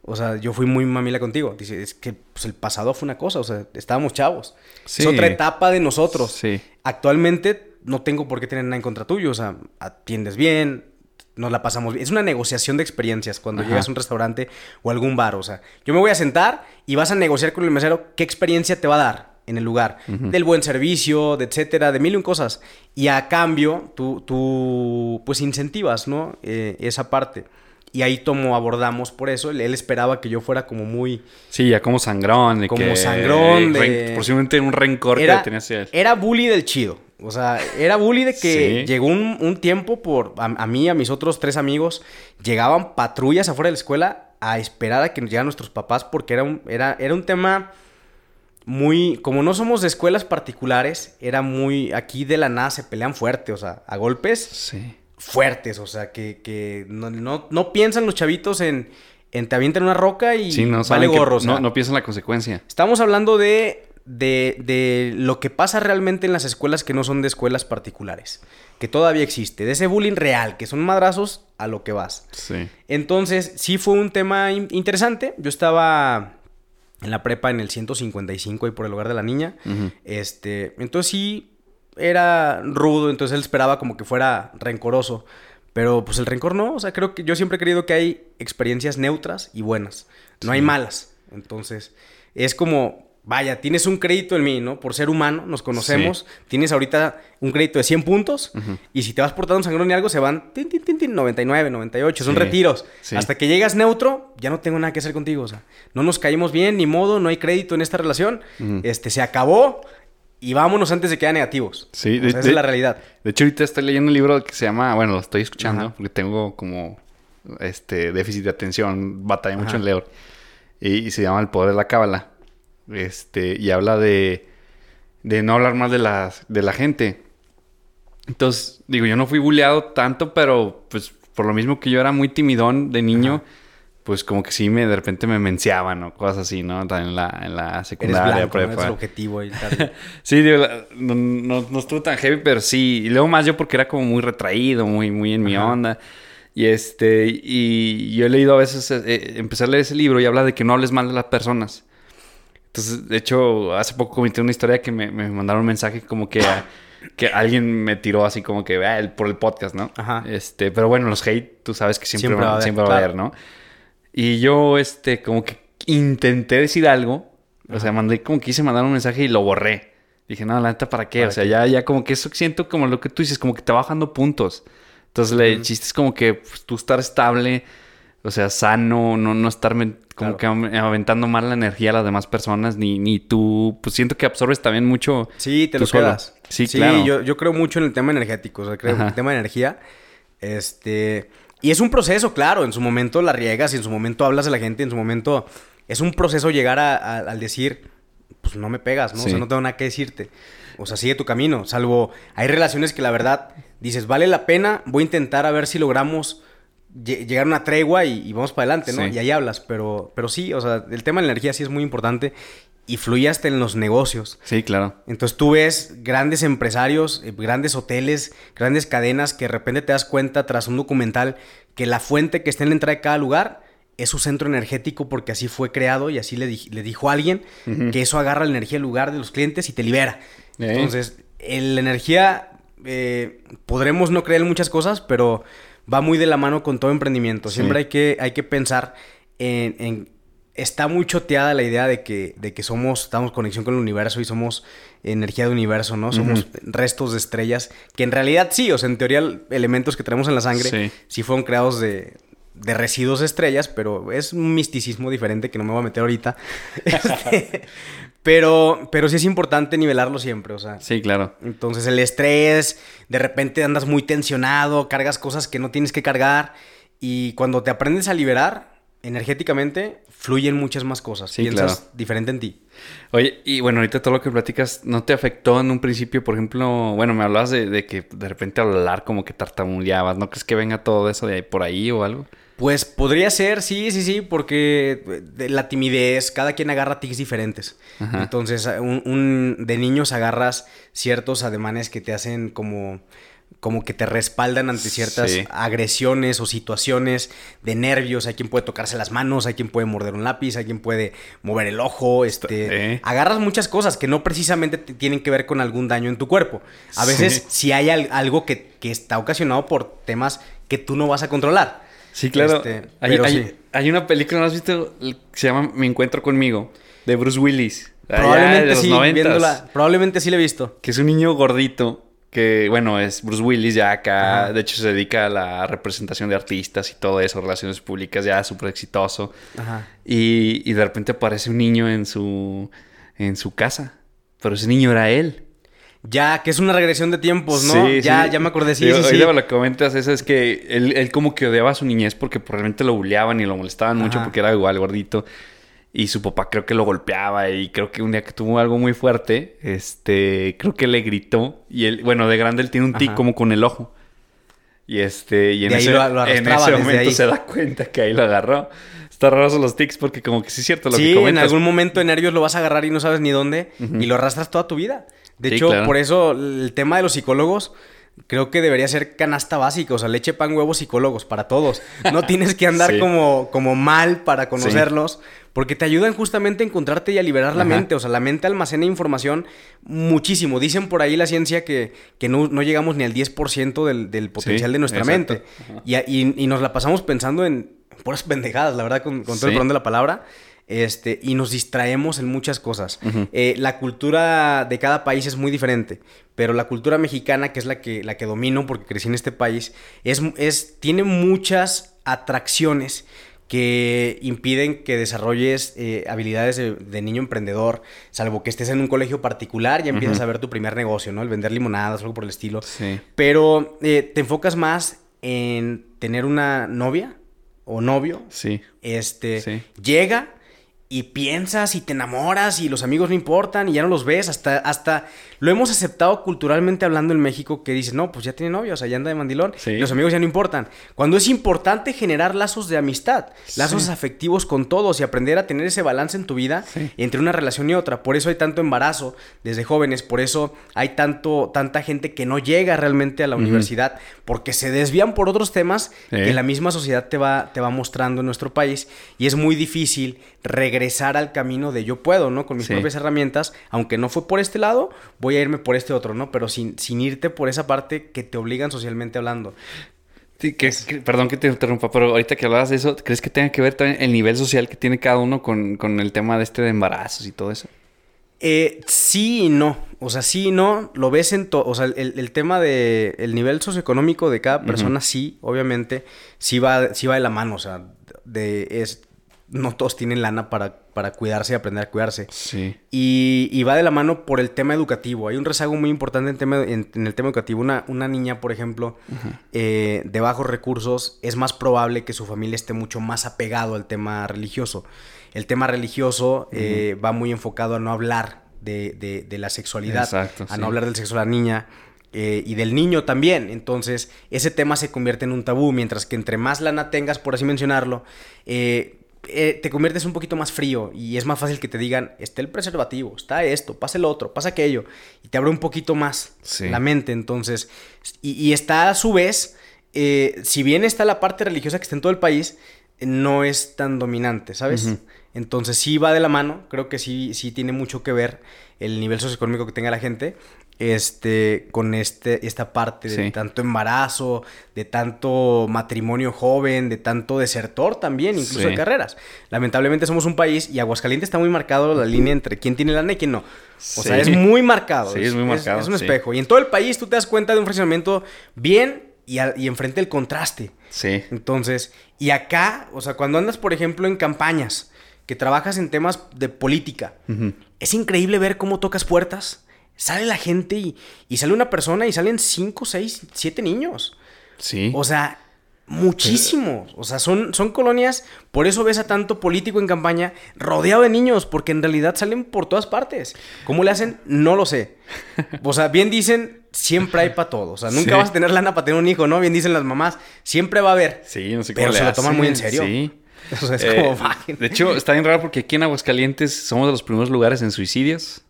O sea, yo fui muy mamila contigo. Dice, es que pues, el pasado fue una cosa, o sea, estábamos chavos. Es otra etapa de nosotros. Sí. Actualmente no tengo por qué tener nada en contra tuyo, o sea, atiendes bien, nos la pasamos bien. Es una negociación de experiencias cuando llegas a un restaurante o algún bar, o sea, yo me voy a sentar y vas a negociar con el mesero qué experiencia te va a dar en el lugar, del buen servicio, de etcétera, de mil y un cosas. Y a cambio, tú, tú pues incentivas, ¿no? Eh, esa parte. Y ahí tomo, abordamos por eso. Él, esperaba que yo fuera como muy... Sí, ya como sangrón. De como sangrón. De... posiblemente un rencor era, que tenía hacia él. Era bully del chido. O sea, era bully de que llegó un, tiempo por... A, a, mí, a mis otros tres amigos, llegaban patrullas afuera de la escuela a esperar a que nos llegaran nuestros papás porque era un, era, era un tema muy, como no somos de escuelas particulares, era muy, aquí de la nada se pelean fuerte, o sea, a golpes sí. fuertes, o sea, que, que no, no, piensan los chavitos en, en te avientan una roca y sí, no, vale gorro. no, no piensan la consecuencia. Estamos hablando de, de, de lo que pasa realmente en las escuelas que no son de escuelas particulares, que todavía existe, de ese bullying real, que son madrazos a lo que vas. Sí. Entonces, sí fue un tema interesante. Yo estaba en la prepa en el 155 y por el hogar de la niña. Este, entonces sí era rudo, entonces él esperaba como que fuera rencoroso. Pero pues el rencor no, o sea, creo que yo siempre he creído que hay experiencias neutras y buenas, no hay malas. Entonces, es como vaya, tienes un crédito en mí, ¿no? Por ser humano, nos conocemos, tienes ahorita un crédito de 100 puntos y si te vas portando un sangrón y algo, se van tin, tin, tin, 99, 98, son retiros. Hasta que llegas neutro, ya no tengo nada que hacer contigo, o sea, no nos caímos bien, ni modo, no hay crédito en esta relación, este, se acabó y vámonos antes de que haya negativos. Sí, esa es la realidad. De hecho, ahorita estoy leyendo un libro que se llama, bueno, lo estoy escuchando porque tengo como este déficit de atención, batalla mucho en leer. Y, y se llama El Poder de la Cábala. Este, y habla de, de no hablar más de la, de la gente. Entonces, digo, yo no fui bulleado tanto, pero pues por lo mismo que yo era muy timidón de niño, pues como que sí me de repente me menciaban o cosas así, ¿no? En la, en la secundaria, Eres blanco, el objetivo y tal. sí, digo, no, no, estuvo tan heavy, pero sí. Y luego más yo porque era como muy retraído, muy, muy en mi onda. Y este, y yo he leído a veces, eh, eh, empecé a leer ese libro y habla de que no hables mal de las personas. Entonces, de hecho, hace poco comenté una historia que me, mandaron un mensaje como que que alguien me tiró así como que ah, el- por el podcast, ¿no? Ajá. Este, pero bueno, los hate, tú sabes que siempre, Siempre va, a haber, siempre va a haber, ¿no? Y yo, este, como que intenté decir algo, o sea, mandé como quise mandar un mensaje y lo borré. Dije, no, la neta, ¿para qué? ¿Para o sea, qué? ya, ya como que eso siento como lo que tú dices, como que te va bajando puntos. Entonces, le- el chiste es como que pues, tú estar estable, o sea, sano, no, no estar men- como que aventando mal la energía a las demás personas, ni, ni tú, pues siento que absorbes también mucho. Sí, te tú lo solo. quedas. Sí, claro. yo, yo creo mucho en el tema energético, o sea, creo en Ajá. el tema de energía. Este. Y es un proceso, claro. En su momento la riegas y en su momento hablas a la gente, en su momento. Es un proceso llegar a- a- al decir, pues no me pegas, ¿no? O sea, no tengo nada que decirte. O sea, sigue tu camino. Salvo, hay relaciones que la verdad dices, vale la pena, voy a intentar a ver si logramos llegar a una tregua y, y vamos para adelante, ¿no? Sí. Y ahí hablas. Pero, pero sí, o sea, el tema de la energía sí es muy importante y fluye hasta en los negocios. Sí, claro. Entonces tú ves grandes empresarios, eh, grandes hoteles, grandes cadenas que de repente te das cuenta tras un documental que la fuente que está en la entrada de cada lugar es su centro energético porque así fue creado y así le, di- le dijo alguien Ujú. que eso agarra la energía del lugar de los clientes y te libera. Eh. Entonces, la energía, eh, podremos no creer en muchas cosas, pero va muy de la mano con todo emprendimiento. Siempre Sí. hay, que, hay que pensar en, en- Está muy choteada la idea de que, de que somos, estamos en conexión con el universo y somos energía de universo, ¿no? Somos restos de estrellas, que en realidad sí, o sea, en teoría elementos que tenemos en la sangre Sí. sí, fueron creados de, de residuos de estrellas, pero es un misticismo diferente que no me voy a meter ahorita. Este, pero, pero sí es importante nivelarlo siempre, o sea. Sí, claro. Entonces el estrés, de repente andas muy tensionado, cargas cosas que no tienes que cargar y cuando te aprendes a liberar energéticamente, fluyen muchas más cosas. Sí, Piensas claro. diferente en ti. Oye, y bueno, ahorita todo lo que platicas, ¿no te afectó en un principio? Por ejemplo, bueno, me hablabas de, de que de repente al hablar como que tartamudeabas, ¿no crees que venga todo eso de ahí por ahí o algo? Pues podría ser, sí, sí, sí, porque de la timidez, cada quien agarra tics diferentes. Ajá. Entonces, un, un- de niños agarras ciertos ademanes que te hacen como, como que te respaldan ante ciertas Sí. agresiones o situaciones de nervios. Hay quien puede tocarse las manos, hay quien puede morder un lápiz, hay quien puede mover el ojo. Este, Eh. Agarras muchas cosas que no precisamente te tienen que ver con algún daño en tu cuerpo. A veces Sí. sí, hay al- algo que, que está ocasionado por temas que tú no vas a controlar. Sí, claro. Este, hay, pero hay- sí. hay una película, ¿no has visto? Que se llama Me Encuentro Conmigo, de Bruce Willis. allá Probablemente de los sí, 90s, viéndola. Probablemente sí la he visto. Que es un niño gordito, que bueno, es Bruce Willis ya acá, Ajá. de hecho se dedica a la representación de artistas y todo eso, relaciones públicas, ya súper exitoso. Ajá. Y, y de repente aparece un niño en su, en su casa, pero ese niño era él. Ya, que es una regresión de tiempos, ¿no? Sí, ya, sí. ya me acordé, sí, sí, sí. lo comentas, eso es que él, él como que odiaba a su niñez porque probablemente lo bulleaban y lo molestaban mucho porque era igual gordito. Y su papá creo que lo golpeaba y creo que un día que tuvo algo muy fuerte, este, creo que le gritó y él, bueno, de grande él tiene un tic Ajá. como con el ojo. Y este, y en ese, lo- lo en ese momento ahí. se da cuenta que ahí lo agarró. Está raro son los tics porque como que sí es cierto lo sí, que en comentas. algún momento de nervios lo vas a agarrar y no sabes ni dónde y lo arrastras toda tu vida. De Sí, hecho, claro. por eso el tema de los psicólogos creo que debería ser canasta básica, o sea, leche, pan, huevos, psicólogos para todos. No tienes que andar Sí. como, como mal para conocerlos, porque te ayudan justamente a encontrarte y a liberar la mente. O sea, la mente almacena información muchísimo. Dicen por ahí la ciencia que, que no, no llegamos ni al 10% del, del potencial de nuestra exacto. mente. Y, y- y nos la pasamos pensando en puras pendejadas, la verdad, con, con todo el perdón de la palabra. Este, y nos distraemos en muchas cosas. Eh, la cultura de cada país es muy diferente, pero la cultura mexicana, que es la que, la que domino porque crecí en este país, es, es, tiene muchas atracciones que impiden que desarrolles eh, habilidades de, de niño emprendedor, salvo que estés en un colegio particular, ya empiezas a ver tu primer negocio, ¿no? El vender limonadas algo por el estilo. Sí. Pero eh, te enfocas más en tener una novia o novio. Sí. Este Sí. llega y piensas y te enamoras y los amigos no importan y ya no los ves. Hasta, hasta lo hemos aceptado culturalmente hablando en México que dices, no, pues ya tiene novio, o sea, ya anda de mandilón. Sí. Y los amigos ya no importan. Cuando es importante generar lazos de amistad, lazos Sí. afectivos con todos y aprender a tener ese balance en tu vida Sí. entre una relación y otra. Por eso hay tanto embarazo desde jóvenes, por eso hay tanto, tanta gente que no llega realmente a la universidad, porque se desvían por otros temas que la misma sociedad te va, te va mostrando en nuestro país y es muy difícil regresar al camino de yo puedo, ¿no? Con mis propias herramientas, aunque no fue por este lado, voy a irme por este otro, ¿no? Pero sin, sin irte por esa parte que te obligan socialmente hablando. Sí, que, perdón que te interrumpa, pero ahorita que hablabas de eso, ¿crees que tenga que ver también el nivel social que tiene cada uno con, con el tema de este de embarazos y todo eso? Eh, sí y no. O sea, sí y no. Lo ves en todo. O sea, el, tema de el nivel socioeconómico de cada persona, sí, obviamente, sí va, sí va de la mano. O sea, de, es, no todos tienen lana para, para cuidarse y aprender a cuidarse. Sí. Y, va de la mano por el tema educativo. Hay un rezago muy importante en, tema, en, el tema educativo. Una, una niña, por ejemplo, eh, de bajos recursos, es más probable que su familia esté mucho más apegado al tema religioso. El tema religioso eh, va muy enfocado a no hablar de, la sexualidad, a no hablar del sexo de la niña. Eh, y del niño también. Entonces, ese tema se convierte en un tabú, mientras que entre más lana tengas, por así mencionarlo, eh, eh, te conviertes un poquito más frío y es más fácil que te digan, está el preservativo, está esto, pasa el otro, pasa aquello, y te abre un poquito más la mente, entonces, y, está a su vez, eh, si bien está la parte religiosa que está en todo el país, no es tan dominante, ¿sabes? Entonces sí va de la mano, creo que sí, sí tiene mucho que ver el nivel socioeconómico que tenga la gente, este, con este, esta parte de tanto embarazo, de tanto matrimonio joven, de tanto desertor también, incluso de carreras. Lamentablemente somos un país y Aguascalientes está muy marcado la línea entre quién tiene lana y quién no. O sea, es muy marcado. Sí, es, muy marcado. Es, un espejo. Y en todo el país tú te das cuenta de un funcionamiento bien y, y enfrente el contraste. Sí. Entonces, y acá, o sea, cuando andas, por ejemplo, en campañas, que trabajas en temas de política, es increíble ver cómo tocas puertas sale la gente y, sale una persona y salen cinco, seis, siete niños. Sí. O sea, muchísimos. O sea, son, son colonias, por eso ves a tanto político en campaña rodeado de niños, porque en realidad salen por todas partes. ¿Cómo le hacen? No lo sé. O sea, bien dicen, siempre hay para todo. O sea, nunca vas a tener lana para tener un hijo, ¿no? Bien dicen las mamás, siempre va a haber. Sí, no sé cómo Pero se lo toman muy en serio. Sí. O sea, es como... Eh, de hecho, está bien raro porque aquí en Aguascalientes somos de los primeros lugares en suicidios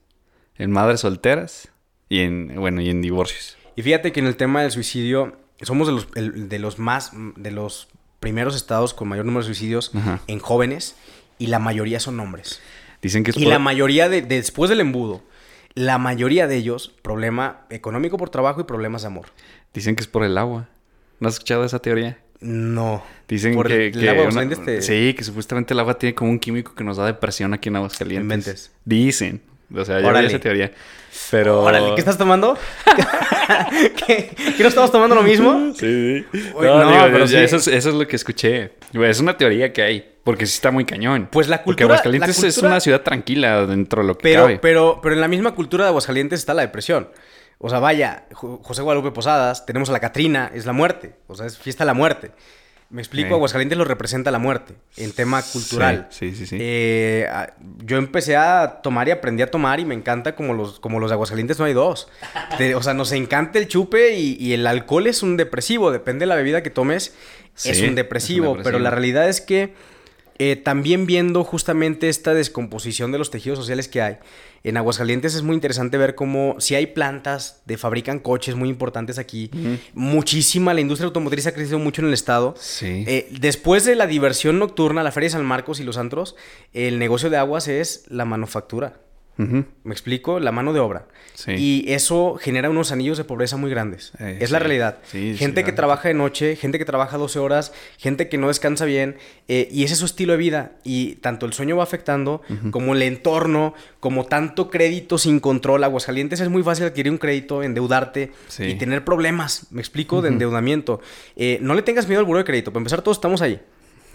en madres solteras y en, bueno, y en divorcios. Y fíjate que en el tema del suicidio, somos de los, de los más, de los primeros estados con mayor número de suicidios en jóvenes y la mayoría son hombres. Dicen que es Y la mayoría de, después del embudo, la mayoría de ellos, problema económico por trabajo y problemas de amor. Dicen que es por el agua. ¿No has escuchado esa teoría? No. Dicen por que, el, agua este... Sí, que supuestamente el agua tiene como un químico que nos da depresión aquí en Aguascalientes. Inventes. Dicen. O sea, yo esa teoría. Pero. Órale, ¿qué estás tomando? ¿Qué, ¿Qué, no estamos tomando lo mismo? Sí, sí. no, pero Eso, es, eso, es, lo que escuché. Es una teoría que hay. Porque sí está muy cañón. Pues la cultura. Porque Aguascalientes es una ciudad tranquila dentro de lo que pero, cabe. Pero, pero en la misma cultura de Aguascalientes está la depresión. O sea, vaya, José Guadalupe Posadas, tenemos a la Catrina, es la muerte. O sea, es fiesta de la muerte. Me explico, Aguascalientes lo representa la muerte en tema cultural. Sí, sí, sí. Eh, yo empecé a tomar y aprendí a tomar y me encanta como los, como los de Aguascalientes no hay dos. o sea, nos encanta el chupe y, el alcohol es un depresivo, depende de la bebida que tomes, es, un depresivo, pero la realidad es que eh, también viendo justamente esta descomposición de los tejidos sociales que hay, en Aguascalientes es muy interesante ver cómo si hay plantas de fabrican coches muy importantes aquí, muchísima, la industria automotriz ha crecido mucho en el estado. Sí. Eh, después de la diversión nocturna, la Feria de San Marcos y los antros, el negocio de aguas es la manufactura. ¿Me explico? La mano de obra. Y eso genera unos anillos de pobreza muy grandes. Eh, es la realidad. gente que trabaja de noche, gente que trabaja 12 horas, gente que no descansa bien. Eh, y ese es su estilo de vida. Y tanto el sueño va afectando, como el entorno, como tanto crédito sin control. Aguascalientes es muy fácil adquirir un crédito, endeudarte y tener problemas. ¿Me explico? De endeudamiento. Eh, no le tengas miedo al buro de crédito. Para empezar, todos estamos ahí.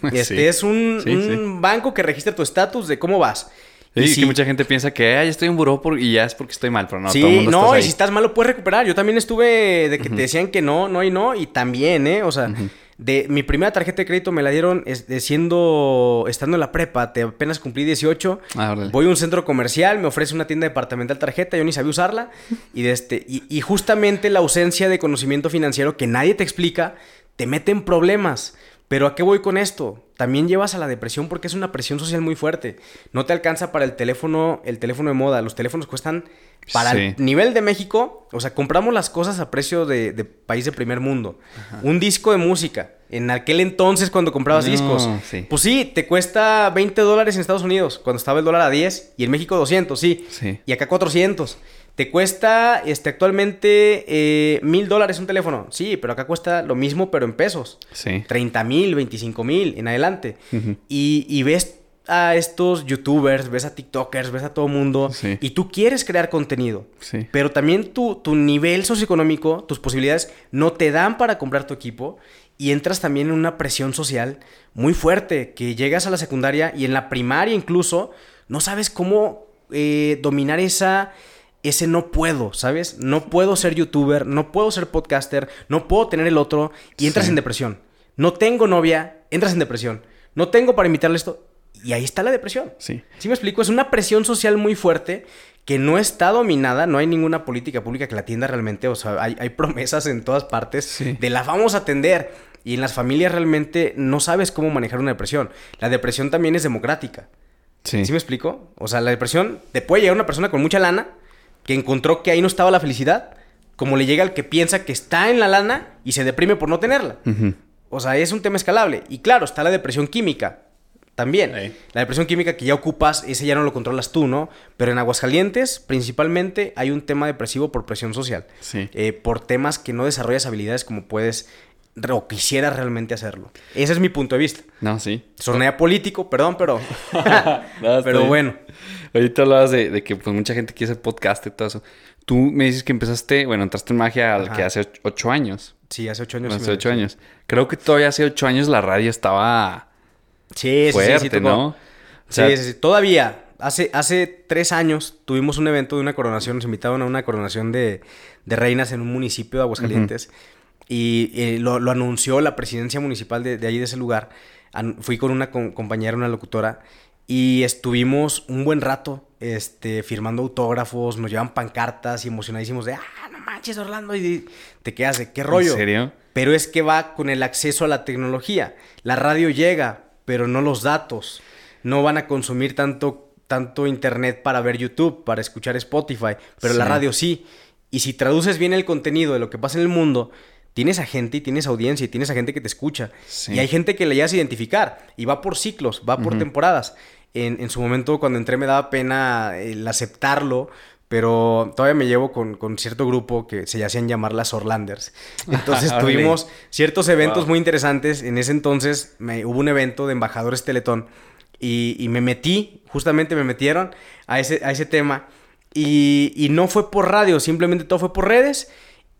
Este es un, un banco que registra tu estatus de cómo vas. Sí, que mucha gente piensa que Ay, estoy en buró y ya es porque estoy mal, pero no, sí, todo el mundo no, y si estás mal lo puedes recuperar. Yo también estuve de que te decían que no, no y no, y también, ¿eh? O sea, de mi primera tarjeta de crédito me la dieron siendo, estando en la prepa, te apenas cumplí 18. Ah, voy a un centro comercial, me ofrece una tienda departamental tarjeta, yo ni sabía usarla, y, de este, y, y justamente la ausencia de conocimiento financiero que nadie te explica, te mete en problemas. Pero ¿a qué voy con esto? También llevas a la depresión porque es una presión social muy fuerte. No te alcanza para el teléfono, el teléfono de moda. Los teléfonos cuestan para el nivel de México. O sea, compramos las cosas a precio de, país de primer mundo. Un disco de música. En aquel entonces, cuando comprabas discos, pues sí, te cuesta 20 dólares en Estados Unidos, cuando estaba el dólar a 10, y en México 200, sí. sí. Y acá 400. Te cuesta este, actualmente eh, mil dólares un teléfono. Sí, pero acá cuesta lo mismo, pero en pesos. Sí. 30 mil, 25 mil en adelante. y, ves a estos youtubers, ves a TikTokers, ves a todo mundo. Y tú quieres crear contenido. Sí. Pero también tu, tu nivel socioeconómico, tus posibilidades no te dan para comprar tu equipo. Y entras también en una presión social muy fuerte. Que llegas a la secundaria y en la primaria incluso no sabes cómo eh, dominar esa ese no puedo, ¿sabes? No puedo ser youtuber, no puedo ser podcaster, no puedo tener el otro y entras en depresión. No tengo novia, entras en depresión. No tengo para invitarle esto y ahí está la depresión. Sí. ¿Sí me explico? Es una presión social muy fuerte que no está dominada, no hay ninguna política pública que la atienda realmente, o sea, hay, promesas en todas partes de la vamos a atender y en las familias realmente no sabes cómo manejar una depresión. La depresión también es democrática. Sí. ¿Sí me explico? O sea, la depresión te puede llegar una persona con mucha lana que encontró que ahí no estaba la felicidad, como le llega al que piensa que está en la lana y se deprime por no tenerla. O sea, es un tema escalable. Y claro, está la depresión química también. La depresión química que ya ocupas, ese ya no lo controlas tú, ¿no? Pero en Aguascalientes, principalmente, hay un tema depresivo por presión social. Sí. Eh, por temas que no desarrollas habilidades como puedes o quisiera realmente hacerlo. Ese es mi punto de vista. No, sí. Sonea político, perdón, pero. pero bueno. Ahorita hablabas de, que pues, mucha gente quiere hacer podcast y todo eso. Tú me dices que empezaste, bueno, entraste en magia al que hace ocho años. Sí, hace ocho años. Hace ocho años. Creo que todavía hace ocho años la radio estaba. Sí, fuerte, sí, sí, ¿no? sí, sí, sí. Todavía. Hace, hace tres años tuvimos un evento de una coronación. Nos invitaron a una coronación de, reinas en un municipio de Aguascalientes. Y eh, lo, anunció la presidencia municipal de, de ahí, de ese lugar. fui con una compañera, una locutora, y estuvimos un buen rato este, firmando autógrafos, nos llevan pancartas y emocionadísimos de, ah, no manches, Orlando, y te quedas de, ¿qué rollo? ¿En serio? Pero es que va con el acceso a la tecnología. La radio llega, pero no los datos. No van a consumir tanto, tanto internet para ver YouTube, para escuchar Spotify, pero la radio sí. Y si traduces bien el contenido de lo que pasa en el mundo, tienes a gente y tienes audiencia y tienes a gente que te escucha. Y hay gente que le llegas a identificar y va por ciclos, va por temporadas. En, su momento cuando entré me daba pena el aceptarlo, pero todavía me llevo con, cierto grupo que se hacían llamar las Orlanders. Entonces tuvimos ciertos eventos muy interesantes. En ese entonces me, hubo un evento de embajadores Teletón y, me metí, justamente me metieron a ese, a ese tema. Y, y no fue por radio, simplemente todo fue por redes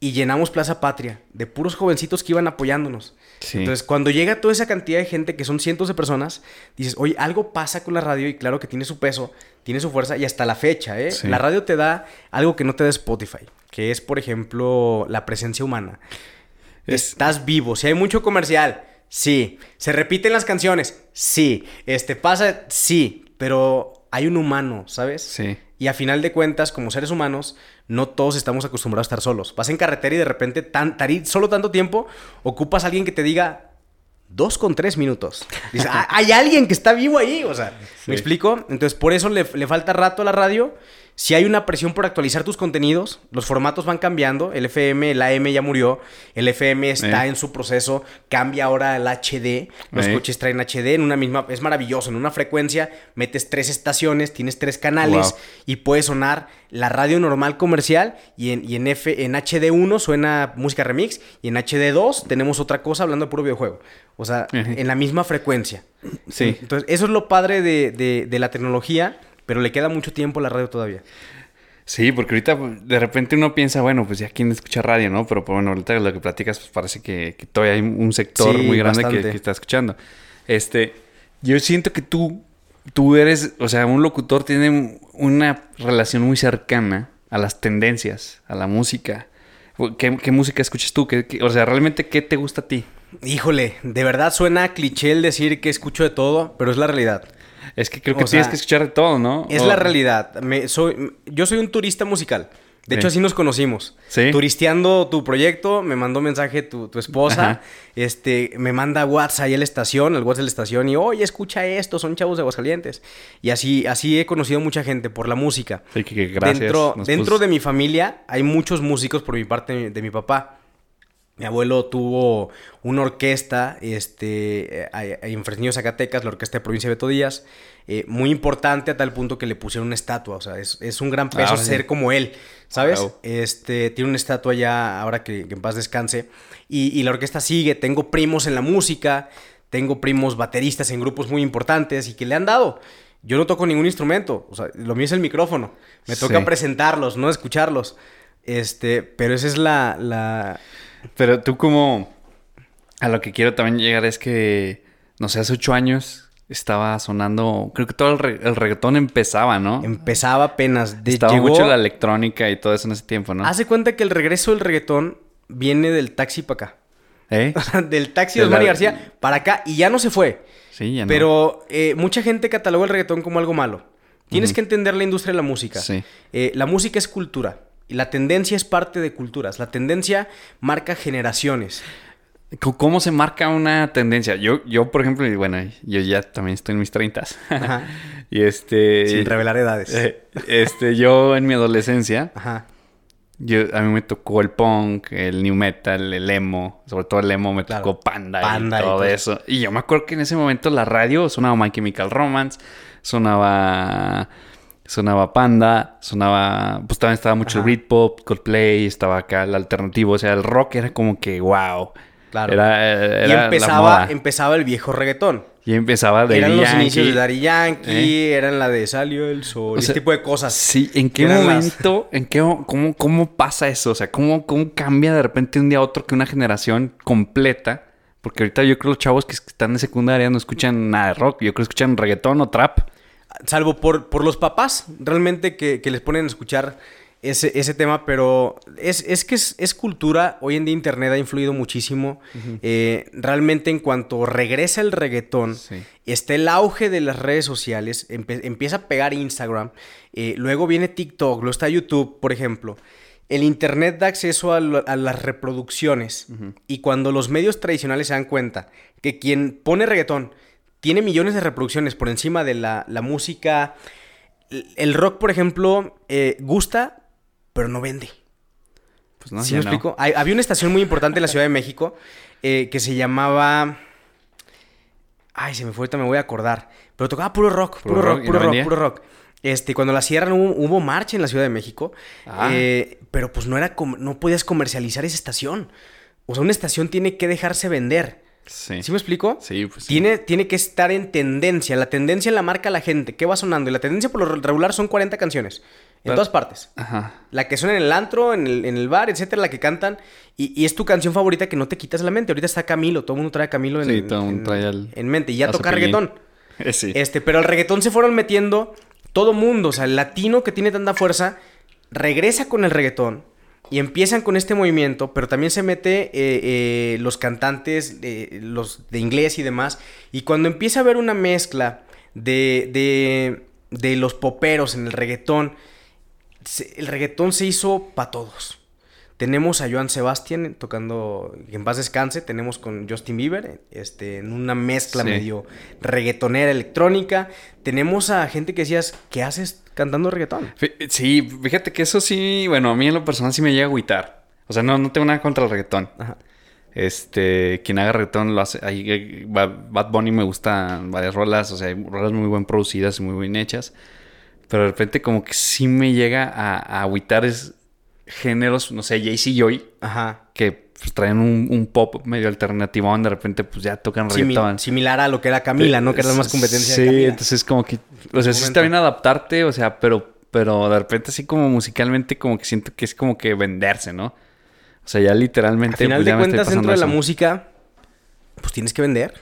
y llenamos Plaza Patria de puros jovencitos que iban apoyándonos. Entonces, cuando llega toda esa cantidad de gente, que son cientos de personas, dices, oye, algo pasa con la radio y claro que tiene su peso, tiene su fuerza y hasta la fecha, ¿eh? La radio te da algo que no te da Spotify, que es, por ejemplo, la presencia humana. Estás vivo. Si hay mucho comercial, sí. Se repiten las canciones, sí. Este pasa, sí. Pero hay un humano, ¿sabes? Sí. Y a final de cuentas, como seres humanos, no todos estamos acostumbrados a estar solos. Vas en carretera y de repente, tan, solo tanto tiempo, ocupas a alguien que te diga dos con tres minutos. Dices, ah, hay alguien que está vivo ahí. O sea, ¿me explico? Entonces, por eso le, le falta rato a la radio si hay una presión por actualizar tus contenidos, los formatos van cambiando. El FM, el AM ya murió. El FM está en su proceso. Cambia ahora al HD. Los coches traen HD en una misma. Es maravilloso. En una frecuencia metes tres estaciones, tienes tres canales y puede sonar la radio normal comercial. Y en, y en, F, en HD1 suena música remix. Y en HD2 tenemos otra cosa hablando de puro videojuego. O sea, en la misma frecuencia. Sí. Entonces, eso es lo padre de, de la tecnología pero le queda mucho tiempo a la radio todavía. Sí, porque ahorita de repente uno piensa, bueno, pues ya quién escucha radio, ¿no? Pero pues, bueno, ahorita lo que platicas, pues parece que, todavía hay un sector muy grande que, está escuchando. Este, yo siento que tú, tú eres, o sea, un locutor tiene una relación muy cercana a las tendencias, a la música. ¿Qué, música escuchas tú? o sea, realmente, ¿qué te gusta a ti? Híjole, de verdad suena cliché el decir que escucho de todo, pero es la realidad. Es que creo que tienes que escuchar de todo, ¿no? Es la realidad. soy, yo soy un turista musical. De hecho, así nos conocimos. Sí. Turisteando tu proyecto, me mandó mensaje tu, tu esposa. Ajá. Este, me manda WhatsApp ahí a la estación, el WhatsApp de la estación, y oye, escucha esto, son chavos de Aguascalientes. Y así, así he conocido mucha gente por la música. Sí, que, que gracias. Dentro, dentro de mi familia hay muchos músicos por mi parte de mi papá. Mi abuelo tuvo una orquesta este, eh, en Fresnillo, Zacatecas, la orquesta de provincia de Beto Díaz, eh, muy importante a tal punto que le pusieron una estatua. O sea, es, es un gran peso Ah, sí. ser como él, ¿sabes? Este, tiene una estatua ya, ahora que, que en paz descanse. Y, y la orquesta sigue. Tengo primos en la música, tengo primos bateristas en grupos muy importantes y que le han dado. Yo no toco ningún instrumento, o sea, lo mío es el micrófono. Me toca Sí. presentarlos, no escucharlos. Este, pero esa es la, la... Pero tú como... A lo que quiero también llegar es que, no sé, hace ocho años estaba sonando... Creo que todo el, re- el reggaetón empezaba, ¿no? Empezaba apenas. De, estaba llegó- mucho la electrónica y todo eso en ese tiempo, ¿no? Hace cuenta que el regreso del reggaetón viene del taxi para acá. ¿Eh? Del taxi De de Osmani la- García para acá y ya no se fue. Sí, ya no. Pero eh, mucha gente cataloga el reggaetón como algo malo. Tienes que entender la industria de la música. Sí. Eh, la música es cultura. Y la tendencia es parte de culturas. La tendencia marca generaciones. ¿Cómo se marca una tendencia? Yo, yo por ejemplo, bueno, yo ya también estoy en mis 30. Ajá. y este... Sin revelar edades. eh, este, yo en mi adolescencia, Ajá. yo, a mí me tocó el punk, el new metal, el emo. Sobre todo el emo me Claro. tocó Panda, Panda y y todo todo. eso. Y yo me acuerdo que en ese momento la radio sonaba My Chemical Romance, sonaba... Sonaba Panda, sonaba... Pues también estaba mucho Ajá. Britpop, Coldplay, estaba acá el alternativo. O sea, el rock era como que wow. Claro. Era, eh, y la empezaba, moda. empezaba el viejo reggaetón. Y empezaba de eran los Yankee. inicios de Daddy Yankee, eran la de Salió el Sol, O ese sea, tipo de cosas. Sí, ¿en qué las- momento, en qué, cómo, cómo pasa eso? O sea, ¿cómo, ¿cómo cambia de repente un día a otro que una generación completa? Porque ahorita yo creo que los chavos que están en secundaria no escuchan nada de rock. Yo creo que escuchan reggaetón o trap. Salvo por, por los papás, realmente que, que les ponen a escuchar ese, ese tema, pero es, es que es, es cultura. Hoy en día Internet ha influido muchísimo. Eh, realmente en cuanto regresa el reggaetón, Sí. está el auge de las redes sociales, empieza a pegar Instagram, eh, luego viene TikTok, luego está YouTube, por ejemplo. El Internet da acceso a, lo- a las reproducciones y cuando los medios tradicionales se dan cuenta que quien pone reggaetón tiene millones de reproducciones por encima de la, la música, el- rock, por ejemplo, eh, gusta, pero no vende. Pues no, ¿Sí ya me no. explico? Hay- había una estación muy importante en la Ciudad de México eh, que se llamaba... Ay, se me fue, ahorita me voy a acordar. Pero tocaba puro rock, puro, Puro rock, rock, ¿y puro no rock, vendía? puro rock. Este, cuando la cierran hubo, hubo marcha en la Ciudad de México. Ah. eh, pero pues no era no podías comercializar esa estación. O sea, una estación tiene que dejarse vender. Sí. ¿Sí me explico? Sí, pues sí. Tiene, tiene que estar en tendencia. La tendencia la marca la gente. ¿Qué va sonando? Y la tendencia por lo regular son 40 canciones. En Pero- todas partes. Ajá. La que suena en el antro, en el, en el bar, etcétera, la que cantan. Y, y es tu canción favorita que no te quitas la mente. Ahorita está Camilo, todo el mundo trae a Camilo en, Sí, todo el mundo en- trae al- en mente. Y ya toca reggaetón. Eh, sí. Este, pero al reggaetón se fueron metiendo todo mundo. O sea, el latino que tiene tanta fuerza regresa con el reggaetón. Y empiezan con este movimiento, pero también se mete eh, eh, los cantantes, los de inglés y demás. Y cuando empieza a haber una mezcla de, de, de los poperos en el reggaetón, el reggaetón se hizo para todos. Tenemos a Joan Sebastián tocando, en paz descanse, tenemos con Justin Bieber, este, en una mezcla Sí. medio reggaetonera electrónica. Tenemos a gente que decías, ¿qué haces cantando reggaetón? Sí, fíjate que eso sí, bueno, a mí en lo personal sí me llega a agüitar. O sea, no, no tengo nada contra el reggaetón. Ajá. Este, quien haga reggaetón lo hace. ahí, eh, Ba- Bad Bunny me gustan varias rolas, o sea, hay rolas muy bien producidas y muy bien hechas. Pero de repente, como que sí me llega a, a agüitar es géneros, no sé, Jay-Z Joy, Ajá. que pues, traen un, un pop medio alternativo, donde de repente, pues ya tocan reggaetón. similar a lo que era Camila, ¿no? Que era la más competencia Sí, de Camila. entonces como que, o sea, sí está bien adaptarte, o sea, pero, pero de repente así como musicalmente como que siento que es como que venderse, ¿no? O sea, ya literalmente. Al final pues, de cuentas, dentro de la eso. música, pues tienes que vender.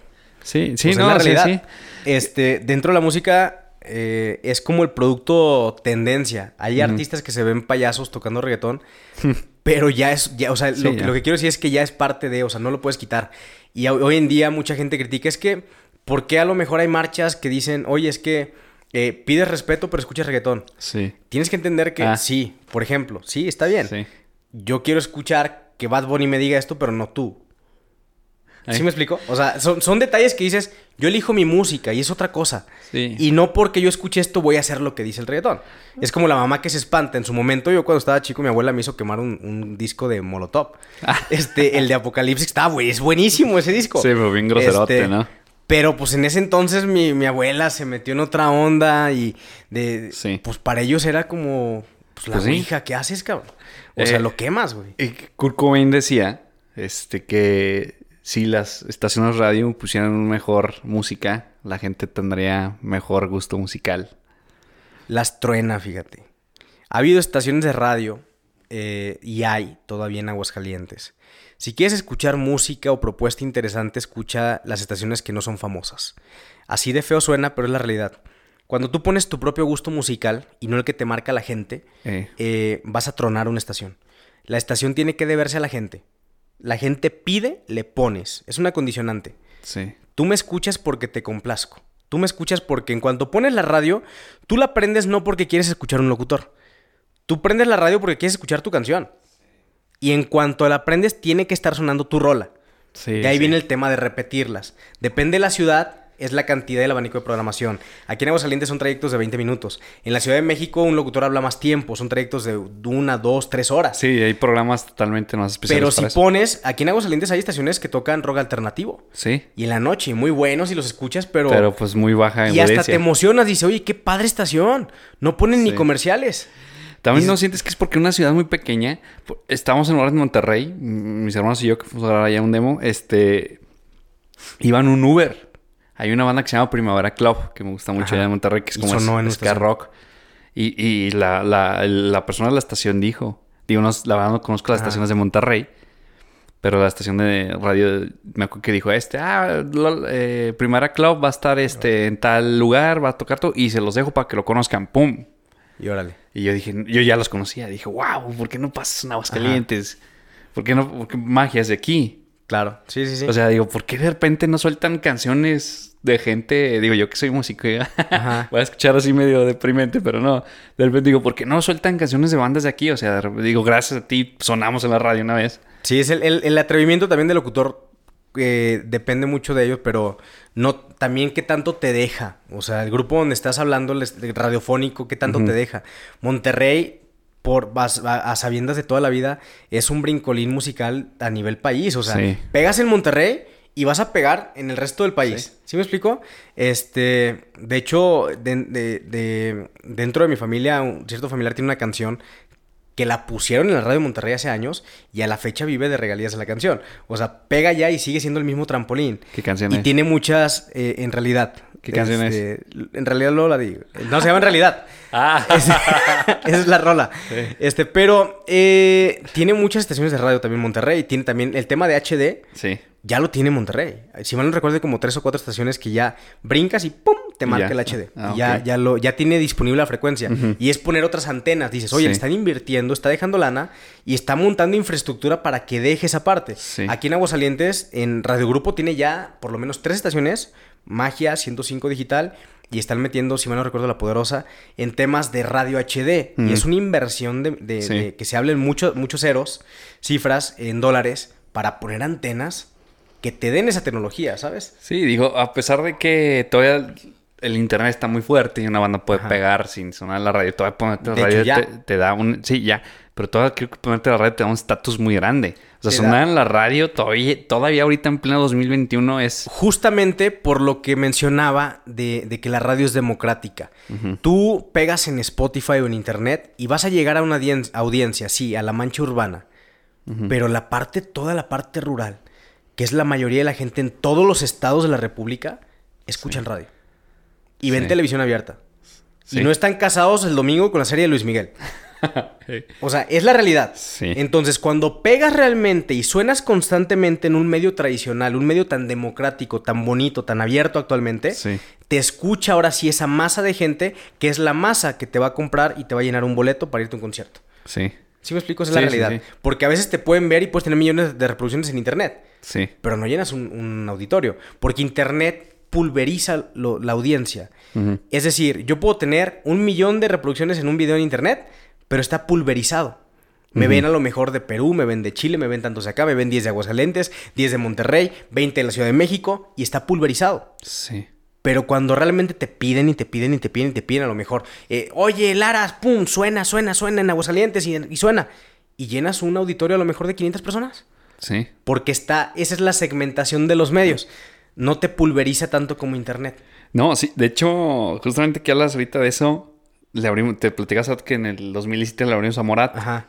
Sí, sí, Pues no, es la sí, realidad. sí. Este, dentro de la música eh, es como el producto tendencia. Hay artistas que se ven payasos tocando reggaetón, pero ya es, ya, o sea, Sí, lo, ya. lo que quiero decir es que ya es parte de, o sea, no lo puedes quitar. Y hoy hoy en día mucha gente critica, es que, ¿por qué a lo mejor hay marchas que dicen, oye, es que eh, pides respeto pero escuchas reggaetón. Sí. Tienes que entender que Ah. sí, por ejemplo, sí, está bien. Sí. Yo quiero escuchar que Bad Bunny me diga esto, pero no tú. Ahí. ¿Sí me explico? O sea, son, son detalles que dices, yo elijo mi música y es otra cosa. Sí. Y no porque yo escuche esto voy a hacer lo que dice el reggaetón. Es como la mamá que se espanta. En su momento, yo cuando estaba chico, mi abuela me hizo quemar un, un disco de Molotov. Este, el de Apocalipsis, está, güey, es buenísimo ese disco. Sí, pero bien groserote, Este, ¿no? Pero pues en ese entonces mi, mi abuela se metió en otra onda y de... Sí. Pues para ellos era como... Pues la Pues sí. ouija, ¿qué haces, cabrón? O sea, Eh, lo quemas, güey. Y Kurt Cobain decía este, que si las estaciones de radio pusieran mejor música, la gente tendría mejor gusto musical. Las truena, fíjate. Ha habido estaciones de radio eh, y hay todavía en Aguascalientes. Si quieres escuchar música o propuesta interesante, escucha las estaciones que no son famosas. Así de feo suena, pero es la realidad. Cuando tú pones tu propio gusto musical y no el que te marca la gente, Eh, eh, vas a tronar una estación. La estación tiene que deberse a la gente. La gente pide, le pones. Es una condicionante. sí. Tú me escuchas porque te complazco. Tú me escuchas porque en cuanto pones la radio, tú la prendes no porque quieres escuchar un locutor. Tú prendes la radio porque quieres escuchar tu canción. Y en cuanto la prendes, tiene que estar sonando tu rola. Sí, De ahí sí. viene el tema de repetirlas. Depende de la ciudad, es la cantidad del abanico de programación. Aquí en Aguascalientes son trayectos de 20 minutos. En la Ciudad de México un locutor habla más tiempo, son trayectos de una, dos, tres horas. Sí, hay programas totalmente más especiales Pero si eso. pones, aquí en Aguascalientes hay estaciones que tocan rock alternativo. Sí, Y en la noche, muy buenos y los escuchas, pero... pero pues muy baja y hasta te emocionas, dice, oye, qué padre estación. No ponen ni comerciales. También no sientes que es porque una ciudad muy pequeña. Estamos en lugar de Monterrey, mis hermanos y yo que fuimos a grabar allá un demo, este iban un Uber. Hay una banda que se llama Primavera Club, que me gusta mucho allá en Monterrey, que es como sonó es- rock. Y, y la, la, la persona de la estación dijo, digo, no, la verdad no conozco las Ajá. estaciones de Monterrey, pero la estación de radio, me acuerdo que dijo, este, ah, lo- eh, Primavera Club va a estar este, en tal lugar, va a tocar todo, y se los dejo para que lo conozcan, ¡pum! Y órale. Y yo dije, yo ya los conocía. Dije, wow, ¿por qué no pasas en Aguascalientes? ¿Por qué no? Porque magia es de aquí. Claro. Sí, sí, sí. O sea, digo, ¿por qué de repente no sueltan canciones de gente? Digo, yo que soy músico, voy a escuchar así medio deprimente, pero no. De repente digo, ¿por qué no sueltan canciones de bandas de aquí? O sea, digo, gracias a ti sonamos en la radio una vez. Sí, es el, el- el atrevimiento también del locutor. eh, depende mucho de ellos, pero no también qué tanto te deja. O sea, el grupo donde estás hablando, el radiofónico, qué tanto te deja. Monterrey, por a, a- a sabiendas de toda la vida, es un brincolín musical a nivel país. O sea, Sí. pegas en Monterrey y vas a pegar en el resto del país. Sí. ¿Sí, me explico? Este, de hecho, de- de- de- dentro de mi familia, un cierto familiar tiene una canción que la pusieron en la radio de Monterrey hace años y a la fecha vive de regalías de la canción. O sea, pega ya y sigue siendo el mismo trampolín. ¿Qué canción Y es? tiene muchas, eh, en realidad. ¿Qué canción es? En realidad luego la digo. No, se llama en realidad. Ah, Es- esa es la rola. Sí. Este, pero eh, tiene muchas estaciones de radio también Monterrey. Tiene también el tema de HD. sí. Ya lo tiene Monterrey. Si mal no recuerdo, como tres o cuatro estaciones que ya brincas y ¡pum! te marca ya. el HD. Ah, ya, ya, lo, ya tiene disponible la frecuencia. Y es poner otras antenas. Dices, oye, Sí. le están invirtiendo, está dejando lana y está montando infraestructura para que deje esa parte. Sí. Aquí en Aguasalientes, en Radio Grupo, tiene ya por lo menos tres estaciones: Magia, 105 Digital. Y están metiendo, si mal no recuerdo, la poderosa en temas de radio HD. Y Ujú. es una inversión de, de- Sí. de que se hablen mucho, muchos ceros, cifras en dólares, para poner antenas que te den esa tecnología, ¿sabes? Sí, digo, a pesar de que todavía el internet está muy fuerte y una banda puede Ajá. pegar sin sonar la radio, todavía ponerte la De radio ya. te, te da un... Sí, ya, pero todavía creo que ponerte la radio te da un estatus muy grande. O sea, sonar da- en la radio todavía, todavía ahorita en pleno 2021 es... Justamente por lo que mencionaba de, de que la radio es democrática. Tú pegas en Spotify o en Internet y vas a llegar a una audien- audiencia, sí, a la mancha urbana. Pero la parte, toda la parte rural, que es la mayoría de la gente en todos los estados de la República, escuchan radio. Y ven Sí. televisión abierta. Sí. Y no están casados el domingo con la serie de Luis Miguel. Sí. O sea, es la realidad. Sí. Entonces, cuando pegas realmente y suenas constantemente en un medio tradicional, un medio tan democrático, tan bonito, tan abierto actualmente, Sí. te escucha ahora sí esa masa de gente que es la masa que te va a comprar y te va a llenar un boleto para irte a un concierto. Sí, ¿Sí me explico? Esa es la Sí, sí, realidad. sí. Porque a veces te pueden ver y puedes tener millones de reproducciones en internet, sí. pero no llenas un, un auditorio. Porque internet pulveriza lo- la audiencia. Es decir, yo puedo tener un millón de reproducciones en un video en internet, pero está pulverizado. Me ven a lo mejor de Perú, me ven de Chile, me ven tantos de acá, me ven 10 de Aguascalientes, 10 de Monterrey, 20 de la Ciudad de México y está pulverizado. Sí. Pero cuando realmente te piden y te piden y te piden y te piden a lo mejor, eh, oye, Laras, pum, suena, suena, suena en Aguascalientes y, y suena. Y llenas un auditorio a lo mejor de 500 personas. Sí. Porque está, esa es la segmentación de los medios. No te pulveriza tanto como internet. No, sí. De hecho, justamente que hablas ahorita de eso, le abrimos, te platicas que en el 2017 le abrimos a Morat. Ajá.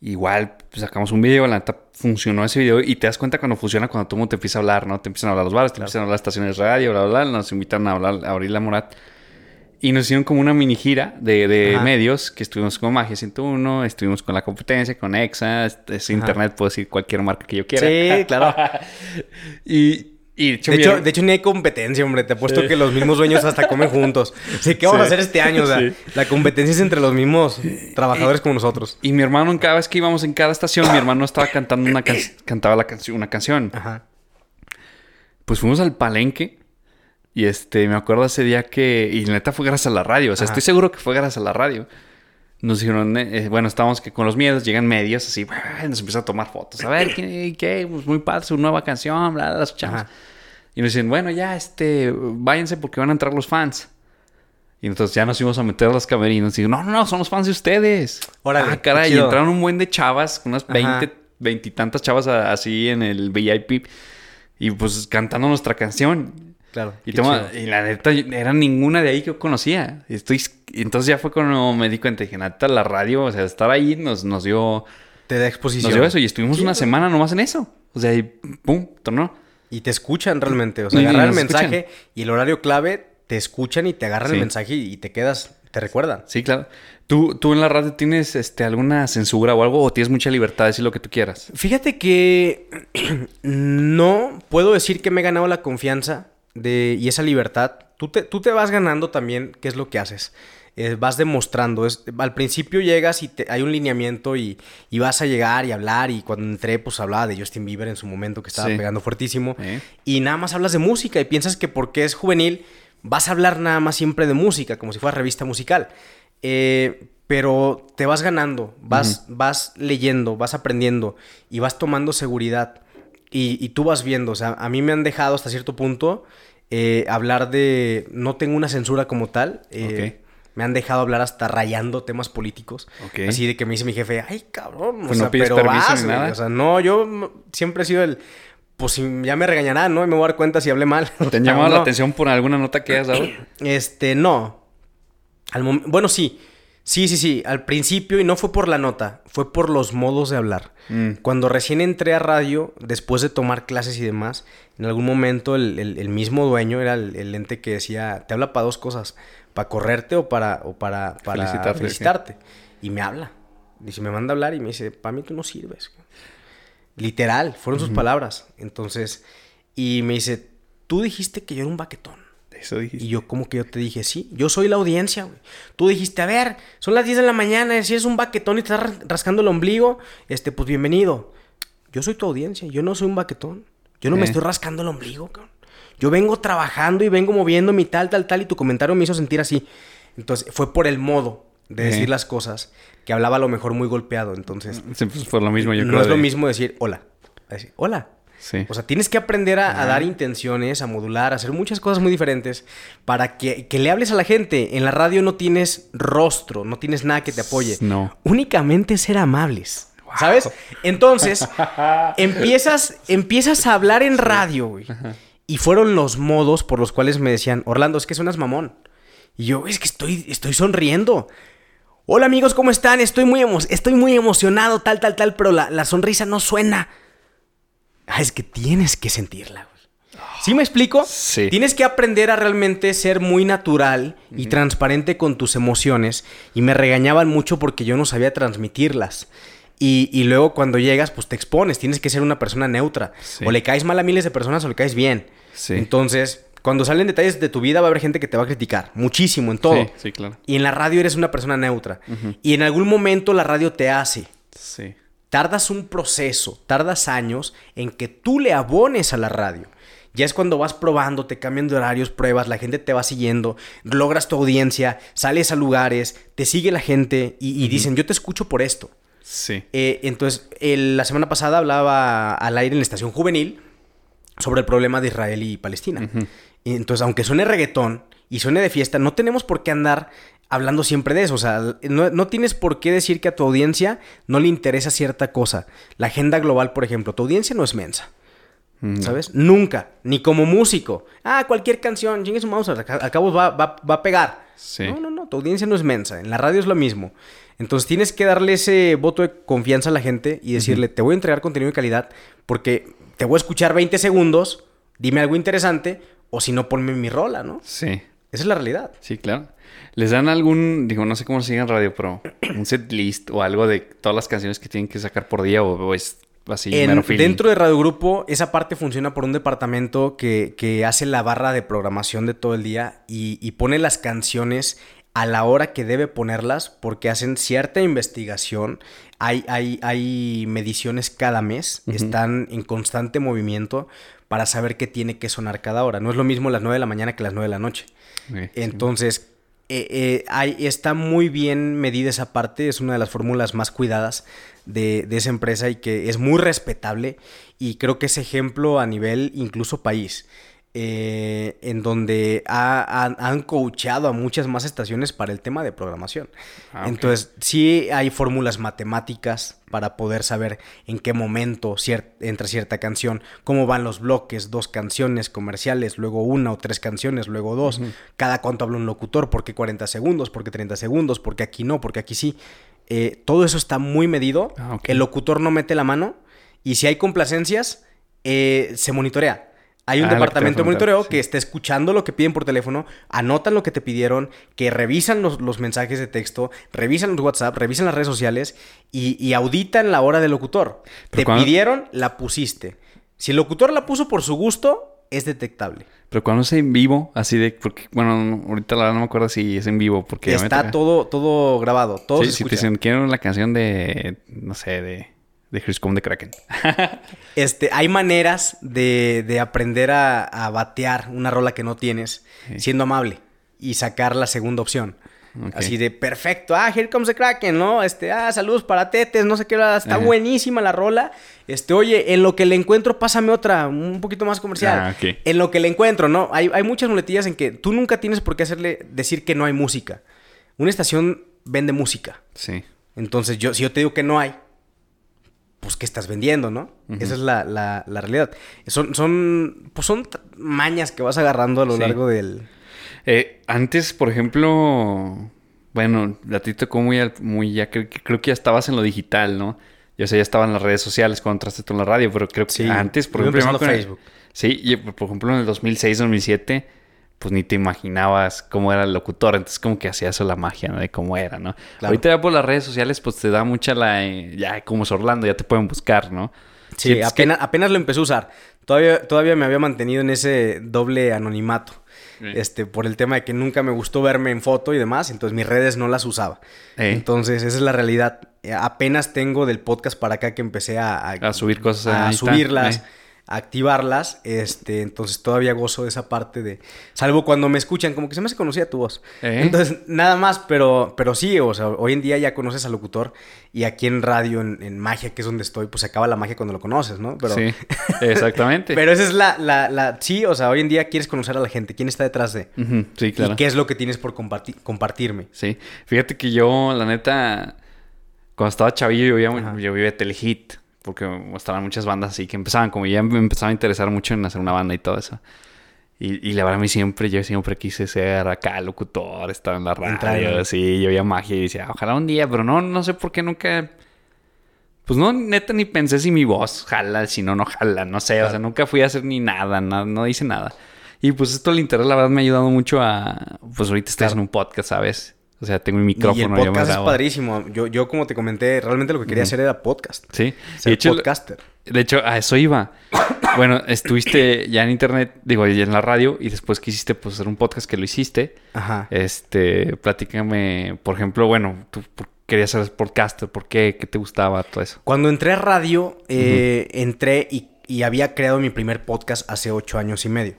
Igual pues, sacamos un video, la neta funcionó ese video y te das cuenta cuando funciona cuando todo el mundo te empieza a hablar, ¿no? Te empiezan a hablar los bares, te empiezan a hablar las estaciones de radio, bla, bla, bla. Nos invitan a hablar, a abrir la Morat. Y nos hicieron como una mini gira de, de medios que estuvimos con Magia 101, estuvimos con la competencia, con EXA, este, es internet, puedo decir cualquier marca que yo quiera. Sí, claro. y, y de hecho, De hecho, her- de hecho, ni hay competencia, hombre. Te apuesto que los mismos dueños hasta comen juntos. Así que vamos a Sí. hacer este año. O sea, Sí. la competencia es entre los mismos trabajadores como nosotros. y mi hermano, en cada vez que íbamos en cada estación, mi hermano estaba cantando una can- cantaba la una canción. Ajá. Pues fuimos al palenque. Y este, me acuerdo ese día que. Y neta fue gracias a la radio. O sea, Ajá. estoy seguro que fue gracias a la radio. Nos dijeron, eh, bueno, estábamos que con los miedos, llegan medios así, nos empiezan a tomar fotos. A ver, ¿qué? qué? Pues muy padre, su nueva canción, bla, bla, la escuchamos. Ajá. Y nos dicen, bueno, ya, este, váyanse porque van a entrar los fans. Y entonces ya nos íbamos a meter a los camerinos. Y digo, no, no, no, son los fans de ustedes. Órale, ah, caray. Y entraron un buen de chavas, unas. 20, veintitantas chavas a- así en el VIP. Y pues cantando nuestra canción. Claro. Y, la neta, era ninguna de ahí que yo conocía. Estoy, entonces ya fue cuando me di cuenta. Dije, neta, la radio, o sea, estar ahí nos, nos dio, Te da exposición. nos dio eso. Y estuvimos una semana nomás en eso. O sea, y pum, tornó. Y te escuchan realmente. O sea, Y- agarran el escuchan. mensaje y el horario clave, te escuchan y te agarran Sí. el mensaje y te quedas, te recuerdan. Sí, claro. ¿Tú, tú en la radio tienes este, alguna censura o algo? ¿O tienes mucha libertad de decir lo que tú quieras? Fíjate que no puedo decir que me he ganado la confianza de, y esa libertad. Tú te, tú te vas ganando también qué es lo que haces. Eh, vas demostrando. Es, al principio llegas y te- hay un lineamiento y, y vas a llegar y hablar. Y cuando entré, pues hablaba de Justin Bieber en su momento que estaba Sí. pegando fuertísimo. ¿Eh? Y nada más hablas de música y piensas que porque es juvenil vas a hablar nada más siempre de música, como si fuera revista musical. Eh, pero te vas ganando, vas, vas leyendo, vas aprendiendo y vas tomando seguridad. Y, y tú vas viendo, o sea, a mí me han dejado hasta cierto punto eh, hablar de... No tengo una censura como tal. eh. Me han dejado hablar hasta rayando temas políticos. Ok. Así de que me dice mi jefe, ay, cabrón. O Pues no pides pero permiso vas, ni güey". nada. O sea, no, yo siempre he sido el... Pues ya me regañarán, ¿no? Y me voy a dar cuenta si hablé mal. ¿Te han llamado la atención por alguna nota que hayas dado? Este, no. Al bueno, sí. Sí, sí, sí. Al principio, y no fue por la nota, fue por los modos de hablar. Mm. Cuando recién entré a radio, después de tomar clases y demás, en algún momento el, el- el mismo dueño era el, el ente que decía, te habla para dos cosas, para correrte o para, o para, para Felicitarte, felicitarte. Y me habla. Dice, me manda a hablar y me dice, para mí tú no sirves. Literal, fueron sus palabras. Entonces, y me dice, tú dijiste que yo era un baquetón. Eso dijiste. Y yo, como que yo te dije, sí, yo soy la audiencia, güey. Tú dijiste, a ver, son las 10 de la mañana, si eres un baquetón y te estás ras- rascando el ombligo, este, pues bienvenido. Yo soy tu audiencia, yo no soy un baquetón. Yo no me Eh. estoy rascando el ombligo, cabrón. Yo vengo trabajando y vengo moviendo mi tal, tal, tal, y tu comentario me hizo sentir así. Entonces, fue por el modo de Eh. decir las cosas que hablaba a lo mejor muy golpeado. Entonces, Sí, pues, por lo mismo, yo no creo. es lo mismo decir hola. Decir, hola. Sí. O sea, tienes que aprender a, a dar intenciones, a modular, a hacer muchas cosas muy diferentes para que, que le hables a la gente. En la radio no tienes rostro, no tienes nada que te apoye. No. Únicamente ser amables. ¿Sabes? Entonces, empiezas, empiezas a hablar en radio, güey. Y fueron los modos por los cuales me decían, Orlando, es que suenas mamón. Y yo, es que estoy, estoy sonriendo. Hola amigos, ¿cómo están? Estoy muy, emo- estoy muy emocionado, tal, tal, tal, pero la, la sonrisa no suena. Ah, es que tienes que sentirla, güey. ¿Sí me explico? Sí. Tienes que aprender a realmente ser muy natural y transparente con tus emociones. Y me regañaban mucho porque yo no sabía transmitirlas. Y, y luego cuando llegas, pues te expones. Tienes que ser una persona neutra. Sí. O le caes mal a miles de personas o le caes bien. Sí. Entonces, cuando salen detalles de tu vida, va a haber gente que te va a criticar. Muchísimo, en todo. Sí, sí, claro. Y en la radio eres una persona neutra. Y en algún momento la radio te hace. Sí. Tardas un proceso, tardas años en que tú le abones a la radio. Ya es cuando vas probando, te cambian de horarios, pruebas, la gente te va siguiendo, logras tu audiencia, sales a lugares, te sigue la gente y, dicen, yo te escucho por esto. Sí. Eh, entonces, la semana pasada hablaba al aire en la estación juvenil sobre el problema de Israel y Palestina. Entonces, aunque suene reggaetón y suene de fiesta, no tenemos por qué andar hablando siempre de eso. O sea, no, tienes por qué decir que a tu audiencia no le interesa cierta cosa. La agenda global, por ejemplo, tu audiencia no es mensa. ¿Sabes? Nunca. Ni como músico. Ah, cualquier canción, chingue su mouse, al cabo va, va, a pegar. No, no, no. Tu audiencia no es mensa. En la radio es lo mismo. Entonces tienes que darle ese voto de confianza a la gente y decirle, te voy a entregar contenido de calidad porque te voy a escuchar 20 segundos, dime algo interesante, o si no, ponme mi rola, ¿no? Sí. Esa es la realidad. Sí, claro. ¿Les dan algún, digo, no sé cómo se sigue en radio, pero un set list o algo de todas las canciones que tienen que sacar por día o, es así? En, dentro de Radio Grupo, esa parte funciona por un departamento que, hace la barra de programación de todo el día y, pone las canciones a la hora que debe ponerlas porque hacen cierta investigación. Hay, hay, hay mediciones cada mes, están en constante movimiento para saber qué tiene que sonar cada hora. No es lo mismo las 9 de la mañana que las 9 de la noche. Entonces, eh, eh, está muy bien medida esa parte, es una de las fórmulas más cuidadas de, esa empresa y que es muy respetable y creo que es ejemplo a nivel incluso país. Eh, en donde han coachado a muchas más estaciones para el tema de programación. Ah, Entonces, sí hay fórmulas matemáticas para poder saber en qué momento entra cierta canción, cómo van los bloques, dos canciones comerciales, luego una o tres canciones, luego dos, cada cuánto habla un locutor, por qué 40 segundos, por qué 30 segundos, por qué aquí no, por qué aquí sí. Eh, todo eso está muy medido, ah, el locutor no mete la mano y si hay complacencias, eh, se monitorea. Hay un ah, departamento de monitoreo que está escuchando lo que piden por teléfono, anotan lo que te pidieron, que revisan los, mensajes de texto, revisan los WhatsApp, revisan las redes sociales y, auditan la hora del locutor. te pidieron, la pusiste. Si el locutor la puso por su gusto, es detectable. Pero cuando es en vivo, así de, porque, bueno, ahorita la verdad no me acuerdo si es en vivo, porque está todo, todo grabado, todo sí, si te dicen, quiero la canción de, no sé, de de Griscom de Kraken. este, hay maneras de, aprender a, batear una rola que no tienes siendo amable y sacar la segunda opción. Así de perfecto, ah, here comes the Kraken, ¿no? Este, ah, saludos para Tetes, no sé qué, está buenísima la rola. Este, oye, en lo que le encuentro, pásame otra, un poquito más comercial. Ah, en lo que le encuentro, ¿no? Hay, hay muchas muletillas en que tú nunca tienes por qué hacerle decir que no hay música. Una estación vende música. Sí. Entonces, yo, si yo te digo que no hay, pues, ¿qué estás vendiendo, no? Esa es la, la, realidad. Son, son, pues son mañas que vas agarrando a lo largo del... Eh, antes, por ejemplo, bueno, a ti tocó muy, muy ya, creo, creo que ya estabas en lo digital, ¿no? Yo sé, ya estaba en las redes sociales cuando entraste tú en la radio, pero creo que antes, por ejemplo... Facebook. sí, por ejemplo, en el 2006, 2007 pues ni te imaginabas cómo era el locutor. Entonces, como que hacía eso la magia, ¿no? De cómo era, ¿no? Ahorita ya por las redes sociales, pues te da mucha la. Eh, ya, como es Orlando, ya te pueden buscar, ¿no? Sí, apenas, apenas lo empecé a usar. Todavía, todavía me había mantenido en ese doble anonimato. Este, por el tema de que nunca me gustó verme en foto y demás, entonces mis redes no las usaba. Entonces, esa es la realidad. Apenas tengo del podcast para acá que empecé a, a, subir cosas. A subirlas activarlas, este, entonces todavía gozo de esa parte de, salvo cuando me escuchan, como que se me hace conocida tu voz. ¿Eh? Entonces, nada más, pero, pero sí, o sea, hoy en día ya conoces al locutor y aquí en radio, en, magia, que es donde estoy, pues se acaba la magia cuando lo conoces, ¿no? Pero, sí, exactamente. pero esa es la, la, la, sí, o sea, hoy en día quieres conocer a la gente, quién está detrás de. sí, claro. Y qué es lo que tienes por compartirme. Sí, fíjate que yo, la neta, cuando estaba chavillo, yo vivía, yo vivía Telehit porque estaban muchas bandas así que empezaban, como ya me empezaba a interesar mucho en hacer una banda y todo eso. Y, y la verdad, a mí siempre, yo siempre quise ser acá locutor, estar en la radio, así, yo veía magia y decía, ojalá un día, pero no, no sé por qué nunca. Pues no, neta, ni pensé si mi voz jala, si no, no jala, no sé, o sea, nunca fui a hacer ni nada, no, no hice nada. Y pues esto el interés, la verdad, me ha ayudado mucho a. Pues ahorita estás en un podcast, ¿sabes? O sea, tengo mi micrófono. Y el podcast es padrísimo. Yo, yo, como te comenté, realmente lo que quería hacer era podcast. Sí. Ser podcaster. De hecho, a eso iba. bueno, estuviste ya en internet, digo, ya en la radio, y después quisiste pues, hacer un podcast que lo hiciste. Ajá. Este, platícame, por ejemplo, bueno, tú querías ser podcaster, ¿por qué? ¿Qué te gustaba todo eso? Cuando entré a radio, eh, entré y y había creado mi primer podcast hace ocho años y medio.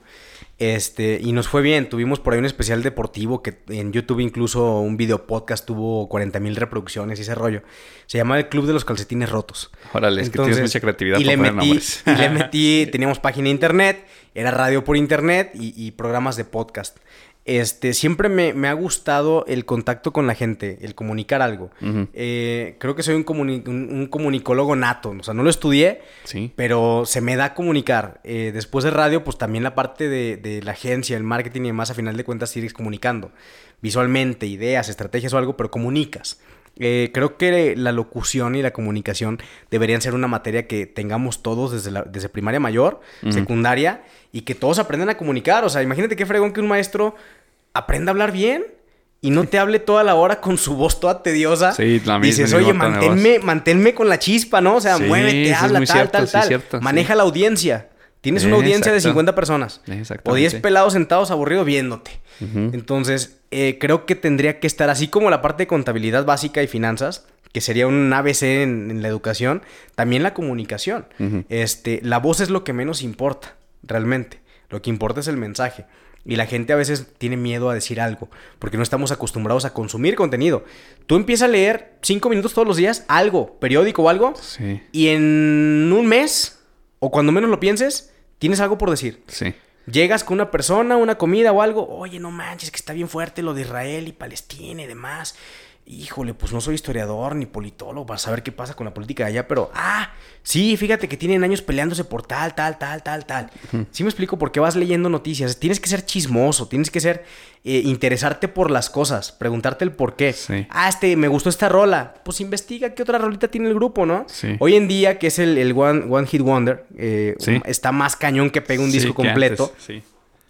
Este, y nos fue bien, tuvimos por ahí un especial deportivo que en YouTube incluso un video podcast tuvo 40 mil reproducciones y ese rollo. Se llamaba el Club de los Calcetines Rotos. Órale, es que tienes mucha creatividad y para le poner metí, y le metí, teníamos página de internet, era radio por internet y, y programas de podcast. Este, siempre me, me ha gustado el contacto con la gente, el comunicar algo. Eh, creo que soy un, comuni- un- un comunicólogo nato, o sea, no lo estudié, Sí. pero se me da comunicar. Eh, después de radio, pues también la parte de, de la agencia, el marketing y demás, a final de cuentas sigues comunicando. Visualmente, ideas, estrategias o algo, pero comunicas. Eh, creo que la locución y la comunicación deberían ser una materia que tengamos todos desde, la- desde primaria mayor, secundaria, y que todos aprendan a comunicar. O sea, imagínate qué fregón que un maestro aprenda a hablar bien y no te hable toda la hora con su voz toda tediosa. Sí, la misma, Dices, oye, manténme, manténme con la chispa, ¿no? O sea, Sí, muévete, habla, tal, cierto, tal, sí, tal. sí. Maneja la audiencia. Tienes una audiencia de exacto. 50 personas. Exactamente. O 10 pelados sentados aburridos viéndote. Entonces, eh, creo que tendría que estar así como la parte de contabilidad básica y finanzas, que sería un ABC en, en la educación, también la comunicación. Este, la voz es lo que menos importa, realmente. Lo que importa es el mensaje. Y la gente a veces tiene miedo a decir algo, porque no estamos acostumbrados a consumir contenido. Tú empiezas a leer cinco minutos todos los días, algo, periódico o algo, Sí. y en un mes, o cuando menos lo pienses, tienes algo por decir. Sí. Llegas con una persona, una comida o algo, oye, no manches, que está bien fuerte lo de Israel y Palestina y demás. Híjole, pues no soy historiador ni politólogo para saber qué pasa con la política de allá, pero, ah, sí, fíjate que tienen años peleándose por tal, tal, tal, tal, tal. Sí me explico por qué vas leyendo noticias. Tienes que ser chismoso, tienes que ser, eh, interesarte por las cosas, preguntarte el por qué. Sí. Ah, este, me gustó esta rola. Pues investiga qué otra rolita tiene el grupo, ¿no? Sí. Hoy en día, que es el, el One, One Hit Wonder, eh, Sí. está más cañón que pega un disco completo. Sí.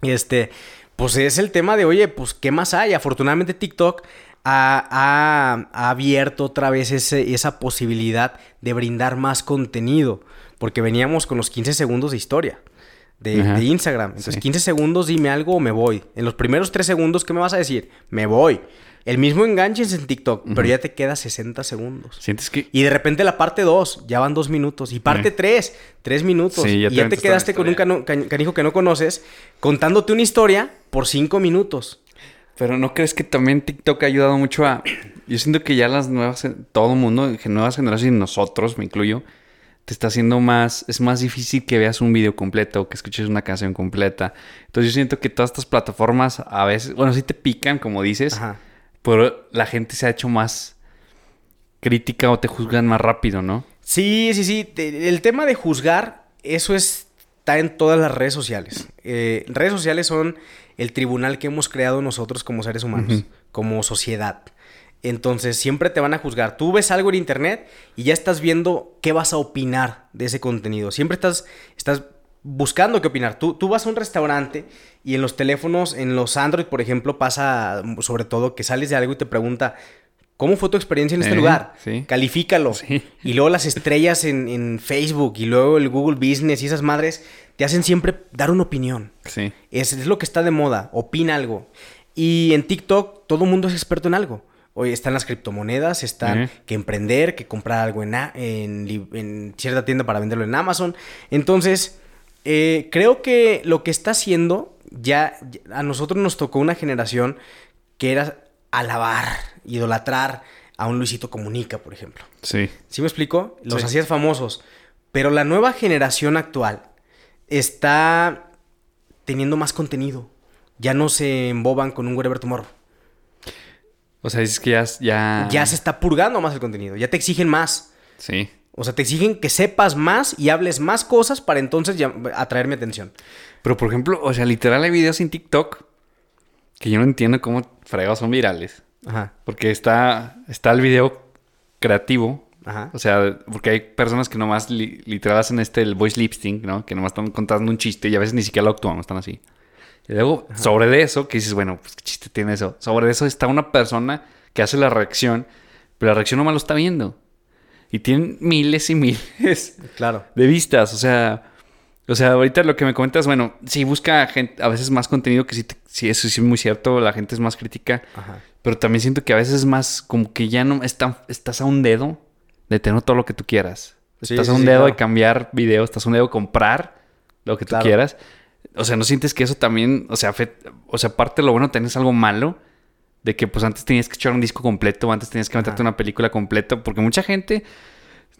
Y este, pues es el tema de, oye, pues, ¿qué más hay? Afortunadamente TikTok ha, ha- ha abierto otra vez ese- esa posibilidad de brindar más contenido, porque veníamos con los 15 segundos de historia. De, Instagram. Entonces, Sí. 15 segundos, dime algo o me voy. En los primeros 3 segundos, ¿qué me vas a decir? Me voy. El mismo enganche es en TikTok, pero ya te queda 60 segundos. Sientes que. Y de repente la parte 2, ya van 2 minutos. Y parte Eh. 3, 3 minutos. Sí, ya y ya te quedaste con un canijo que no conoces, contándote una historia por 5 minutos. Pero ¿no crees que también TikTok ha ayudado mucho a... Yo siento que ya las nuevas... Todo el mundo, nuevas generaciones, y nosotros, me incluyo, te está haciendo más... Es más difícil que veas un video completo o que escuches una canción completa. Entonces yo siento que todas estas plataformas a veces... Bueno, sí te pican, como dices, Ajá. pero la gente se ha hecho más crítica o te juzgan más rápido, ¿no? Sí, sí, sí. El tema de juzgar, eso es- está en todas las redes sociales. Eh, redes sociales son el tribunal que hemos creado nosotros como seres humanos, como sociedad. Entonces siempre te van a juzgar. Tú ves algo en internet y ya estás viendo qué vas a opinar de ese contenido. Siempre estás, estás buscando qué opinar. Tú, tú vas a un restaurante y en los teléfonos, en los Android, por ejemplo, pasa sobre todo que sales de algo y te pregunta, ¿cómo fue tu experiencia en este Eh, lugar? sí. Califícalo. Sí. Y luego las estrellas en, en Facebook y luego el Google Business y esas madres te hacen siempre dar una opinión. Sí. Es, es lo que está de moda, opina algo. Y en TikTok todo el mundo es experto en algo. Hoy están las criptomonedas, están que emprender, que comprar algo en, cierta tienda para venderlo en Amazon. Entonces, eh, creo que lo que está haciendo, ya, ya- a nosotros nos tocó una generación que era alabar, idolatrar a un Luisito Comunica, por ejemplo. Sí. ¿Sí me explico? Los Sí. hacías famosos. Pero la nueva generación actual está teniendo más contenido. Ya no se emboban con un Whatever Tomorrow. O sea, dices que ya... Ya, Ya se está purgando más el contenido. Ya te exigen más. Sí. O sea, te exigen que sepas más y hables más cosas para entonces ya- atraer mi atención. Pero, por ejemplo, o sea, literal hay videos en TikTok que yo no entiendo cómo fregados son virales. Ajá. Porque está, está el video creativo. Ajá. O sea, porque hay personas que nomás li- literal hacen este, el voice lip sync, ¿no? Que nomás están contando un chiste y a veces ni siquiera lo actúan, están así. Y luego, sobre de eso, que dices, bueno, pues qué chiste tiene eso. Sobre eso está una persona que hace la reacción, pero la reacción nomás lo está viendo. Y tienen miles y miles Claro. de vistas, o sea, o sea, ahorita lo que me comentas, bueno, sí busca gente, a veces más contenido que sí, sí, eso sí es muy cierto, la gente es más crítica, Ajá. pero también siento que a veces es más como que ya no está, estás a un dedo de tener todo lo que tú quieras. estás a un sí, dedo claro. de cambiar video, estás a un dedo de comprar lo que tú Claro. quieras. O sea, ¿no sientes que eso también, o sea, o sea, aparte de lo bueno, tenés algo malo? De que pues antes tenías que echar un disco completo, antes tenías que meterte una película completa, porque mucha gente,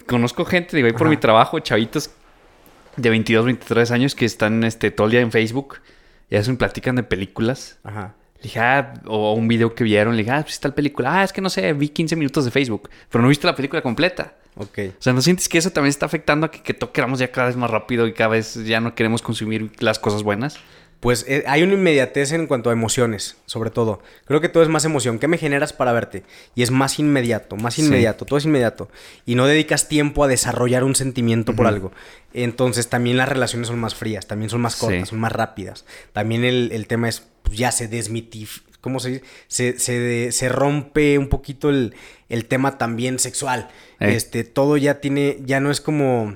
conozco gente, digo, ahí por Ajá. mi trabajo, chavitos de 22, 23 años que están este, todo el día en Facebook y hacen, platican de películas. Ajá. Dije, ah, o un video que vieron, le dije, ah, pues está la película. Ah, es que no sé, vi 15 minutos de Facebook, pero no viste la película completa. Ok. O sea, ¿no sientes que eso también está afectando a que, que todo queramos ya cada vez más rápido y cada vez ya no queremos consumir las cosas buenas? Pues eh, hay una inmediatez en cuanto a emociones, sobre todo. Creo que todo es más emoción. ¿Qué me generas para verte? Y es más inmediato, más Sí. inmediato, todo es inmediato. Y no dedicas tiempo a desarrollar un sentimiento por algo. Entonces también las relaciones son más frías, también son más cortas, Sí. son más rápidas. También el, el tema es, pues, ya se desmitifica. ¿Cómo se dice? Se, se, rompe un poquito el, el tema también sexual. Eh. Este, todo ya tiene, ya no es como,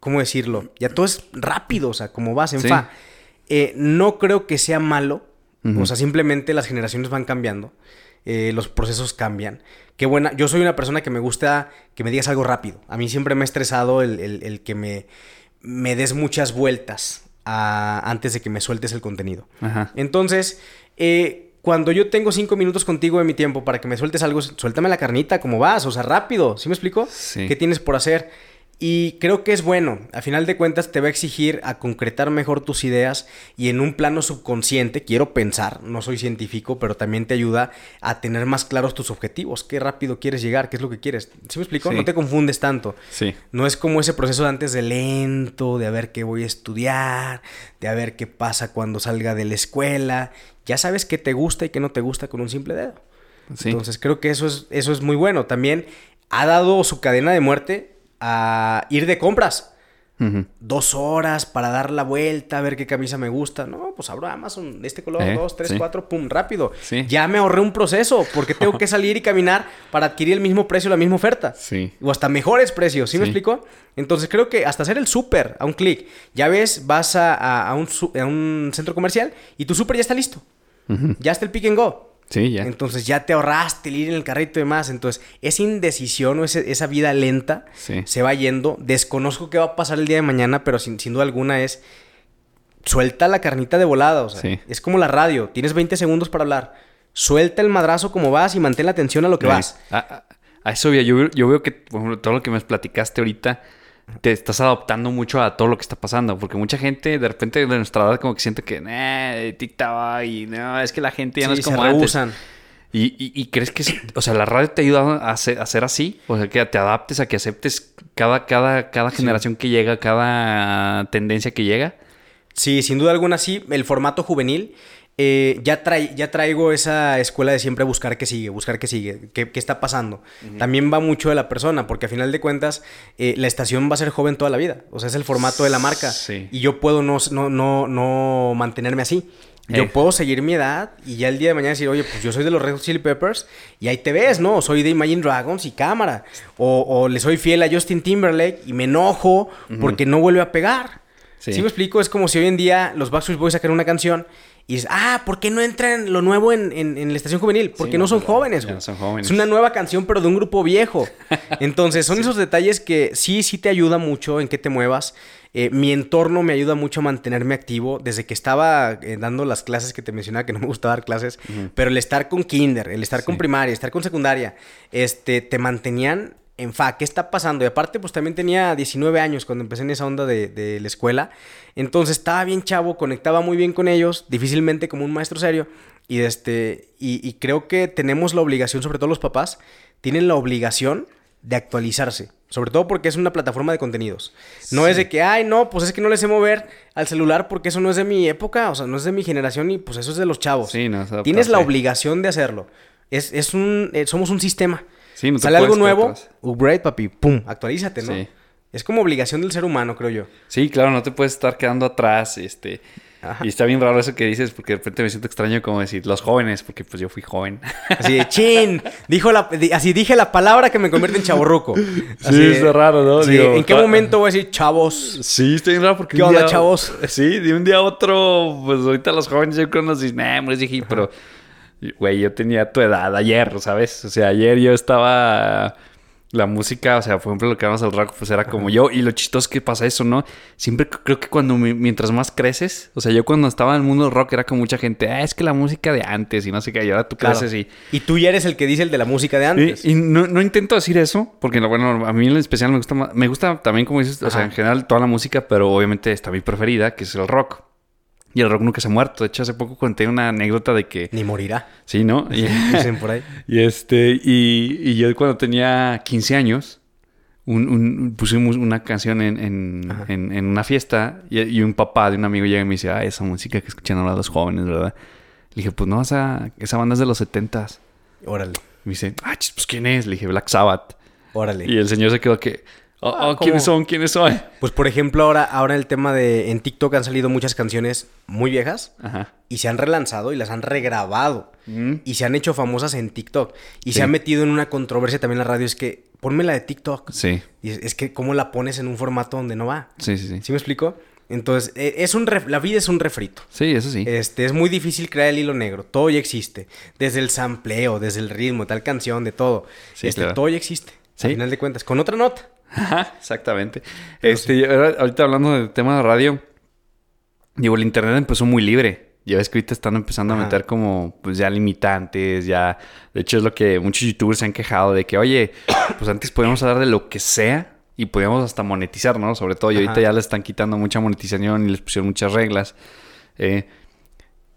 ¿cómo decirlo? Ya todo es rápido, o sea, como vas en Sí. fa. Eh, no creo que sea malo. O sea, simplemente las generaciones van cambiando. eh, los procesos cambian. Qué buena. Yo soy una persona que me gusta que me digas algo rápido. A mí siempre me ha estresado el, el- el que me, me des muchas vueltas a- antes de que me sueltes el contenido. Ajá. Entonces, eh, cuando yo tengo cinco minutos contigo de mi tiempo para que me sueltes algo, suéltame la carnita, ¿cómo vas? O sea, rápido, ¿sí me explico? Sí. ¿Qué tienes por hacer? Y creo que es bueno. A final de cuentas te va a exigir a concretar mejor tus ideas y en un plano subconsciente, quiero pensar, no soy científico, pero también te ayuda a tener más claros tus objetivos. Qué rápido quieres llegar, qué es lo que quieres. ¿Sí me explico? Sí. No te confundes tanto. Sí. No es como ese proceso de antes de lento, de a ver qué voy a estudiar, de a ver qué pasa cuando salga de la escuela. Ya sabes qué te gusta y qué no te gusta con un simple dedo. Sí. Entonces creo que eso es, eso es muy bueno. También ha dado su cadena de muerte a ir de compras. Dos horas para dar la vuelta, a ver qué camisa me gusta. No, pues abro Amazon, de este color, Eh, dos, tres, sí. cuatro, pum, rápido. Sí. Ya me ahorré un proceso, porque tengo que salir y caminar para adquirir el mismo precio, la misma oferta. Sí. O hasta mejores precios, ¿sí, me explico? Entonces creo que hasta hacer el súper a un clic. Ya ves, vas a, a- a un, a un centro comercial y tu súper ya está listo. Ya está el pick and go. Sí, ya. Entonces ya te ahorraste el ir en el carrito y demás. Entonces, esa indecisión o ese- esa vida lenta Sí. se va yendo. Desconozco qué va a pasar el día de mañana, pero sin, sin duda alguna es. Suelta la carnita de volada. O sea, Sí. es como la radio. Tienes 20 segundos para hablar. Suelta el madrazo como vas y mantén la atención a lo que vas. A, a- a eso yo, yo veo que por ejemplo, todo lo que me platicaste ahorita te estás adaptando mucho a todo lo que está pasando. Porque mucha gente de repente de nuestra edad como que siente que eh, TikTok y no, es que la gente ya no es se como antes. rehusan. ¿Y, y, y crees que, o sea, la radio te ayuda a ser, a ser así? O sea, que te adaptes a que aceptes cada, cada, cada generación que llega, cada tendencia que llega. Sí, sin duda alguna sí. El formato juvenil. Eh, ya, traigo esa escuela de siempre buscar qué sigue, buscar qué sigue, qué, qué está pasando. También va mucho de la persona, porque a final de cuentas eh, la estación va a ser joven toda la vida. O sea, es el formato de la marca. Sí. Y yo puedo no, no, no, no mantenerme así. Yo Eh. puedo seguir mi edad y ya el día de mañana decir, oye, pues yo soy de los Red Hot Chili Peppers y ahí te ves, ¿no? Soy de Imagine Dragons y cámara. O, o le soy fiel a Justin Timberlake y me enojo porque no vuelve a pegar. Sí. Sí. me explico? Es como si hoy en día los Backstreet Boys sacan una canción y dices, ah, ¿por qué no entran lo nuevo en, en- en la estación juvenil? Porque Sí, no, no, son jóvenes, güey. no son jóvenes. Es una nueva canción, pero de un grupo viejo. Entonces, son esos detalles que sí, sí te ayuda mucho en que te muevas. Eh, mi entorno me ayuda mucho a mantenerme activo. Desde que estaba eh, dando las clases que te mencionaba, que no me gusta dar clases, pero el estar con kinder, el estar con primaria, estar con secundaria, este, te mantenían en fa, ¿qué está pasando? Y aparte, pues también tenía 19 años cuando empecé en esa onda de, de la escuela. Entonces estaba bien chavo, conectaba muy bien con ellos, difícilmente como un maestro serio. Y, este, y, y creo que tenemos la obligación, sobre todo los papás, tienen la obligación de actualizarse. Sobre todo porque es una plataforma de contenidos. No Sí. es de que, ay, no, pues es que no les sé mover al celular porque eso no es de mi época, o sea, no es de mi generación y pues eso es de los chavos. Sí, no, es Tienes la obligación de hacerlo. Es, es un, eh, somos un sistema. Sí, no te Sale algo nuevo, atrás. upgrade, papi, pum, actualízate, ¿no? Sí. Es como obligación del ser humano, creo yo. Sí, claro, no te puedes estar quedando atrás, este... Ajá. Y está bien raro eso que dices, porque de repente me siento extraño como decir los jóvenes, porque pues yo fui joven. Así de, chin, dijo la, así dije la palabra que me convierte en chaborruco. Sí, está raro, ¿no? sí, Digo, ¿En qué momento voy a decir chavos? Sí, está bien raro porque... ¿Qué onda, día- chavos? Sí, de un día a otro, pues ahorita los jóvenes yo creo nos dicen, nah, hombre, dije, pero... Güey, yo tenía tu edad ayer, ¿sabes? O sea, ayer yo estaba la música, o sea, por ejemplo, lo que vamos al rock, pues era como yo. Y lo chistoso es que pasa eso, ¿no? Siempre creo que cuando mi- mientras más creces, o sea, yo cuando estaba en el mundo del rock era con mucha gente, ah, es que la música de antes y no sé qué, y ahora tú Claro. creces y. Y tú ya eres el que dice el de la música de antes. Y, y no, no intento decir eso, porque no, bueno, a mí en especial me gusta más- me gusta también, como dices, o sea, en general toda la música, pero obviamente está mi preferida, que es el rock. Y el rock nunca se ha muerto. De hecho, hace poco conté una anécdota de que. Ni morirá. Sí, ¿no? Y, Dicen por ahí. y este, y, y yo cuando tenía 15 años, un, un- pusimos una canción en, en, en- en una fiesta y, y un papá de un amigo llega y me dice, ah, esa música que escuchan ahora los jóvenes, ¿verdad? Le dije, pues no, esa, esa banda es de los 70s. Órale. Me dice, ah, pues ¿quién es? Le dije, Black Sabbath. Órale. Y el señor se quedó que, oh, Ah, oh, ¿quiénes son? ¿Quiénes son? Pues por ejemplo, ahora, ahora el tema de. En TikTok han salido muchas canciones muy viejas Ajá. y se han relanzado y las han regrabado. Mm. Y se han hecho famosas en TikTok. Y Sí. se ha metido en una controversia también la radio. Es que ponme la de TikTok. Sí, Y es, es que, ¿cómo la pones en un formato donde no va? sí, sí, sí. ¿Sí me explico? Entonces, e- es un ref- la vida es un refrito. Sí, eso sí. Este, es muy difícil crear el hilo negro. Todo ya existe. Desde el sampleo, desde el ritmo, tal canción, de todo. Sí, este, claro. Todo ya existe. Sí. Al final de cuentas. Con otra nota. Ajá, exactamente. Este, ahora- ahorita hablando del tema de radio, digo, el internet empezó muy libre. Ya ves que ahorita están empezando a meter como, pues ya limitantes, ya. De hecho, es lo que muchos youtubers se han quejado de que, oye, pues antes podíamos hablar de lo que sea y podíamos hasta monetizar, ¿no? Sobre todo, y ahorita Ajá. ya le están quitando mucha monetización y les pusieron muchas reglas. Eh,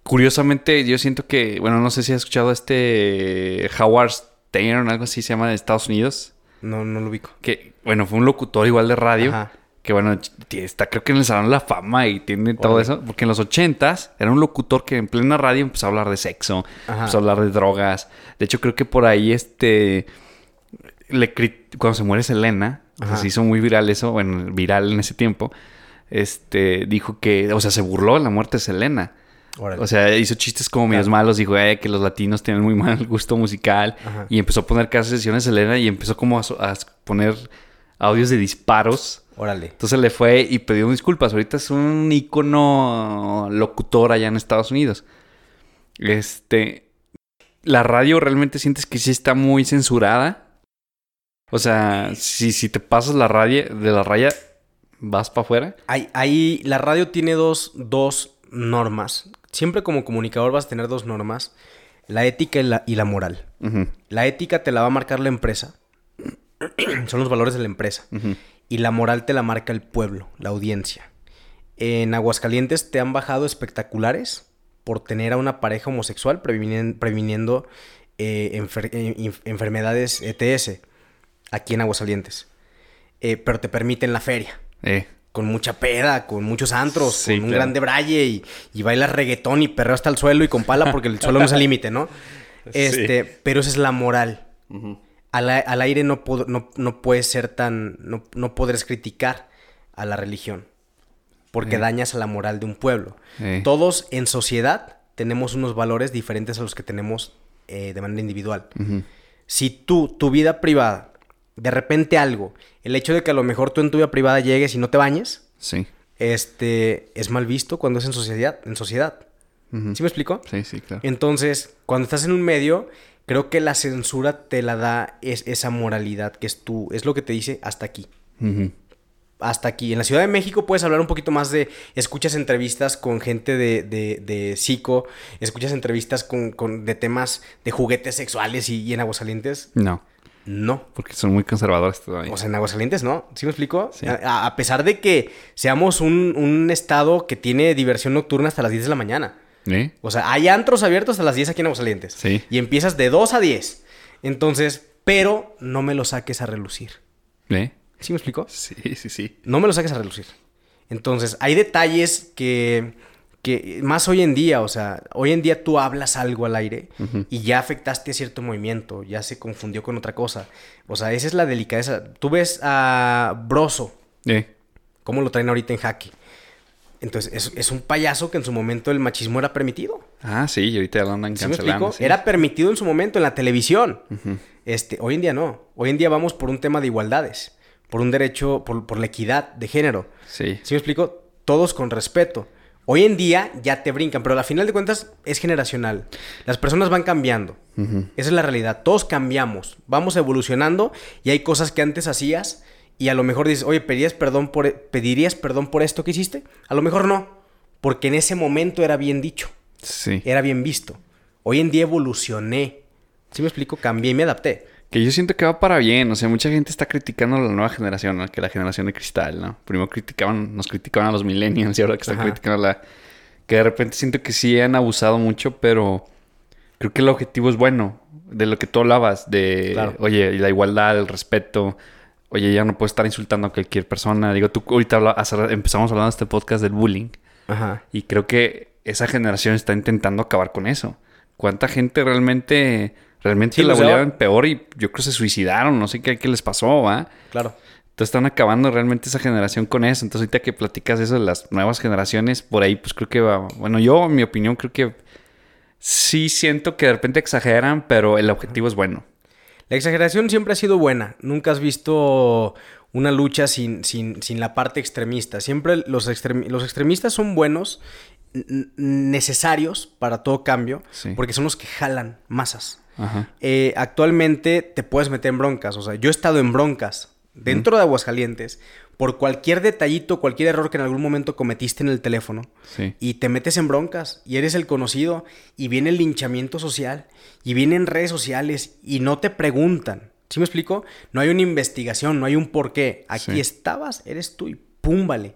curiosamente, yo siento que, bueno, no sé si has escuchado este Howard Stern, algo así se llama de Estados Unidos. No, no lo ubico. Que, bueno, fue un locutor igual de radio. Ajá. Que bueno, está creo que en el Salón de la Fama y tiene todo eso. Porque en los ochentas era un locutor que en plena radio empezó a hablar de sexo, Ajá. empezó a hablar de drogas. De hecho, creo que por ahí este... Le cuando se muere Selena, o sea, Ajá. se hizo muy viral eso, bueno, viral en ese tiempo. Este, dijo que, o sea, se burló de la muerte de Selena. Órale. O sea, hizo chistes como medios Claro. malos, dijo eh, que los latinos tienen muy mal gusto musical. Ajá. Y empezó a poner cada sesiones Selena y empezó como a, poner audios de disparos. Órale. Entonces le fue y pidió disculpas. Ahorita es un ícono locutor allá en Estados Unidos. Este. La radio realmente sientes que sí está muy censurada. O sea, si, si te pasas la raya, de la raya, vas para afuera. Hay, hay- la radio tiene dos, dos normas. Siempre como comunicador vas a tener dos normas. La ética y la, y la moral. La ética te la va a marcar la empresa. Son los valores de la empresa. Y la moral te la marca el pueblo, la audiencia. En Aguascalientes te han bajado espectaculares por tener a una pareja homosexual previnien- previniendo eh, enfer- eh, enfermedades ETS aquí en Aguascalientes. Eh, pero te permiten la feria. Con mucha peda, con muchos antros, Sí, con un claro. grande braille y, y bailas reggaetón y perreo hasta el suelo y con pala porque el suelo no es el límite, ¿no? Este, pero esa es la moral. Al, al aire no, no, no puedes ser tan. No, no podrás criticar a la religión. Porque Eh. dañas a la moral de un pueblo. Eh. Todos en sociedad tenemos unos valores diferentes a los que tenemos eh, de manera individual. Si tú, tu vida privada, de repente algo, el hecho de que a lo mejor tú en tu vida privada llegues y no te bañes, Sí. este, es mal visto cuando es en sociedad. En sociedad. ¿Sí me explico? Sí, sí, claro. Entonces, cuando estás en un medio, creo que la censura te la da es, esa moralidad que es tú, es lo que te dice hasta aquí. Hasta aquí. En la Ciudad de México puedes hablar un poquito más de. Escuchas entrevistas con gente de, de, de psico, escuchas entrevistas con, con- de temas de juguetes sexuales y, y en Aguascalientes. No, No. porque son muy conservadores todavía. O sea, en Aguascalientes no. ¿Sí me explico? Sí. A, a pesar de que seamos un, un estado que tiene diversión nocturna hasta las 10 de la mañana. ¿Eh? O sea, hay antros abiertos hasta las 10 aquí en Aguascalientes. Sí. Y empiezas de 2 a 10. Entonces, pero no me lo saques a relucir. ¿Eh? ¿Sí me explico? Sí, sí, sí. No me lo saques a relucir. Entonces, hay detalles que, que más hoy en día, o sea, hoy en día tú hablas algo al aire y ya afectaste a cierto movimiento, ya se confundió con otra cosa. O sea, esa es la delicadeza. Tú ves a Broso, ¿Eh? cómo lo traen ahorita en jaque. Entonces, es, es un payaso que en su momento el machismo era permitido. Ah, sí, y ahorita lo andan ¿Sí me cancelando. explico? sí. Era permitido en su momento en la televisión. Este, hoy en día no. Hoy en día vamos por un tema de igualdades, por un derecho, por, por la equidad de género. Sí. ¿Sí me explico? Todos con respeto. Hoy en día ya te brincan, pero al final de cuentas es generacional. Las personas van cambiando. Esa es la realidad. Todos cambiamos, vamos evolucionando y hay cosas que antes hacías y a lo mejor dices, oye, ¿pedirías perdón por, ¿pedirías perdón por esto que hiciste? A lo mejor no, porque en ese momento era bien dicho. Sí. Era bien visto. Hoy en día evolucioné. ¿Sí me explico? Cambié y me adapté. Que yo siento que va para bien. O sea, mucha gente está criticando a la nueva generación, ¿no? Que la generación de cristal, ¿no? Primero criticaban, nos criticaban a los millennials y ahora que están criticando a la... Que de repente siento que sí han abusado mucho, pero creo que el objetivo es bueno. De lo que tú hablabas, de, oye, la igualdad, el respeto. Oye, ya no puedo estar insultando a cualquier persona. Digo, tú ahorita empezamos hablando de este podcast del bullying. Ajá. Y creo que esa generación está intentando acabar con eso. ¿Cuánta gente realmente Realmente la volvieron peor y yo creo que se suicidaron, no sé qué, qué les pasó, ¿va? Claro. Entonces están acabando realmente esa generación con eso. Entonces ahorita que platicas eso de las nuevas generaciones, por ahí pues creo que va... Bueno, yo en mi opinión creo que sí siento que de repente exageran, pero el objetivo es bueno. La exageración siempre ha sido buena. Nunca has visto una lucha sin, sin, sin la parte extremista. Siempre los, los extremistas son buenos, necesarios para todo cambio, porque son los que jalan masas. Eh, actualmente te puedes meter en broncas. O sea, yo he estado en broncas dentro de Aguascalientes por cualquier detallito, cualquier error que en algún momento cometiste en el teléfono. Y te metes en broncas y eres el conocido y viene el linchamiento social y vienen redes sociales y no te preguntan. ¿Sí me explico? No hay una investigación, no hay un porqué. Aquí estabas, eres tú y pum, vale.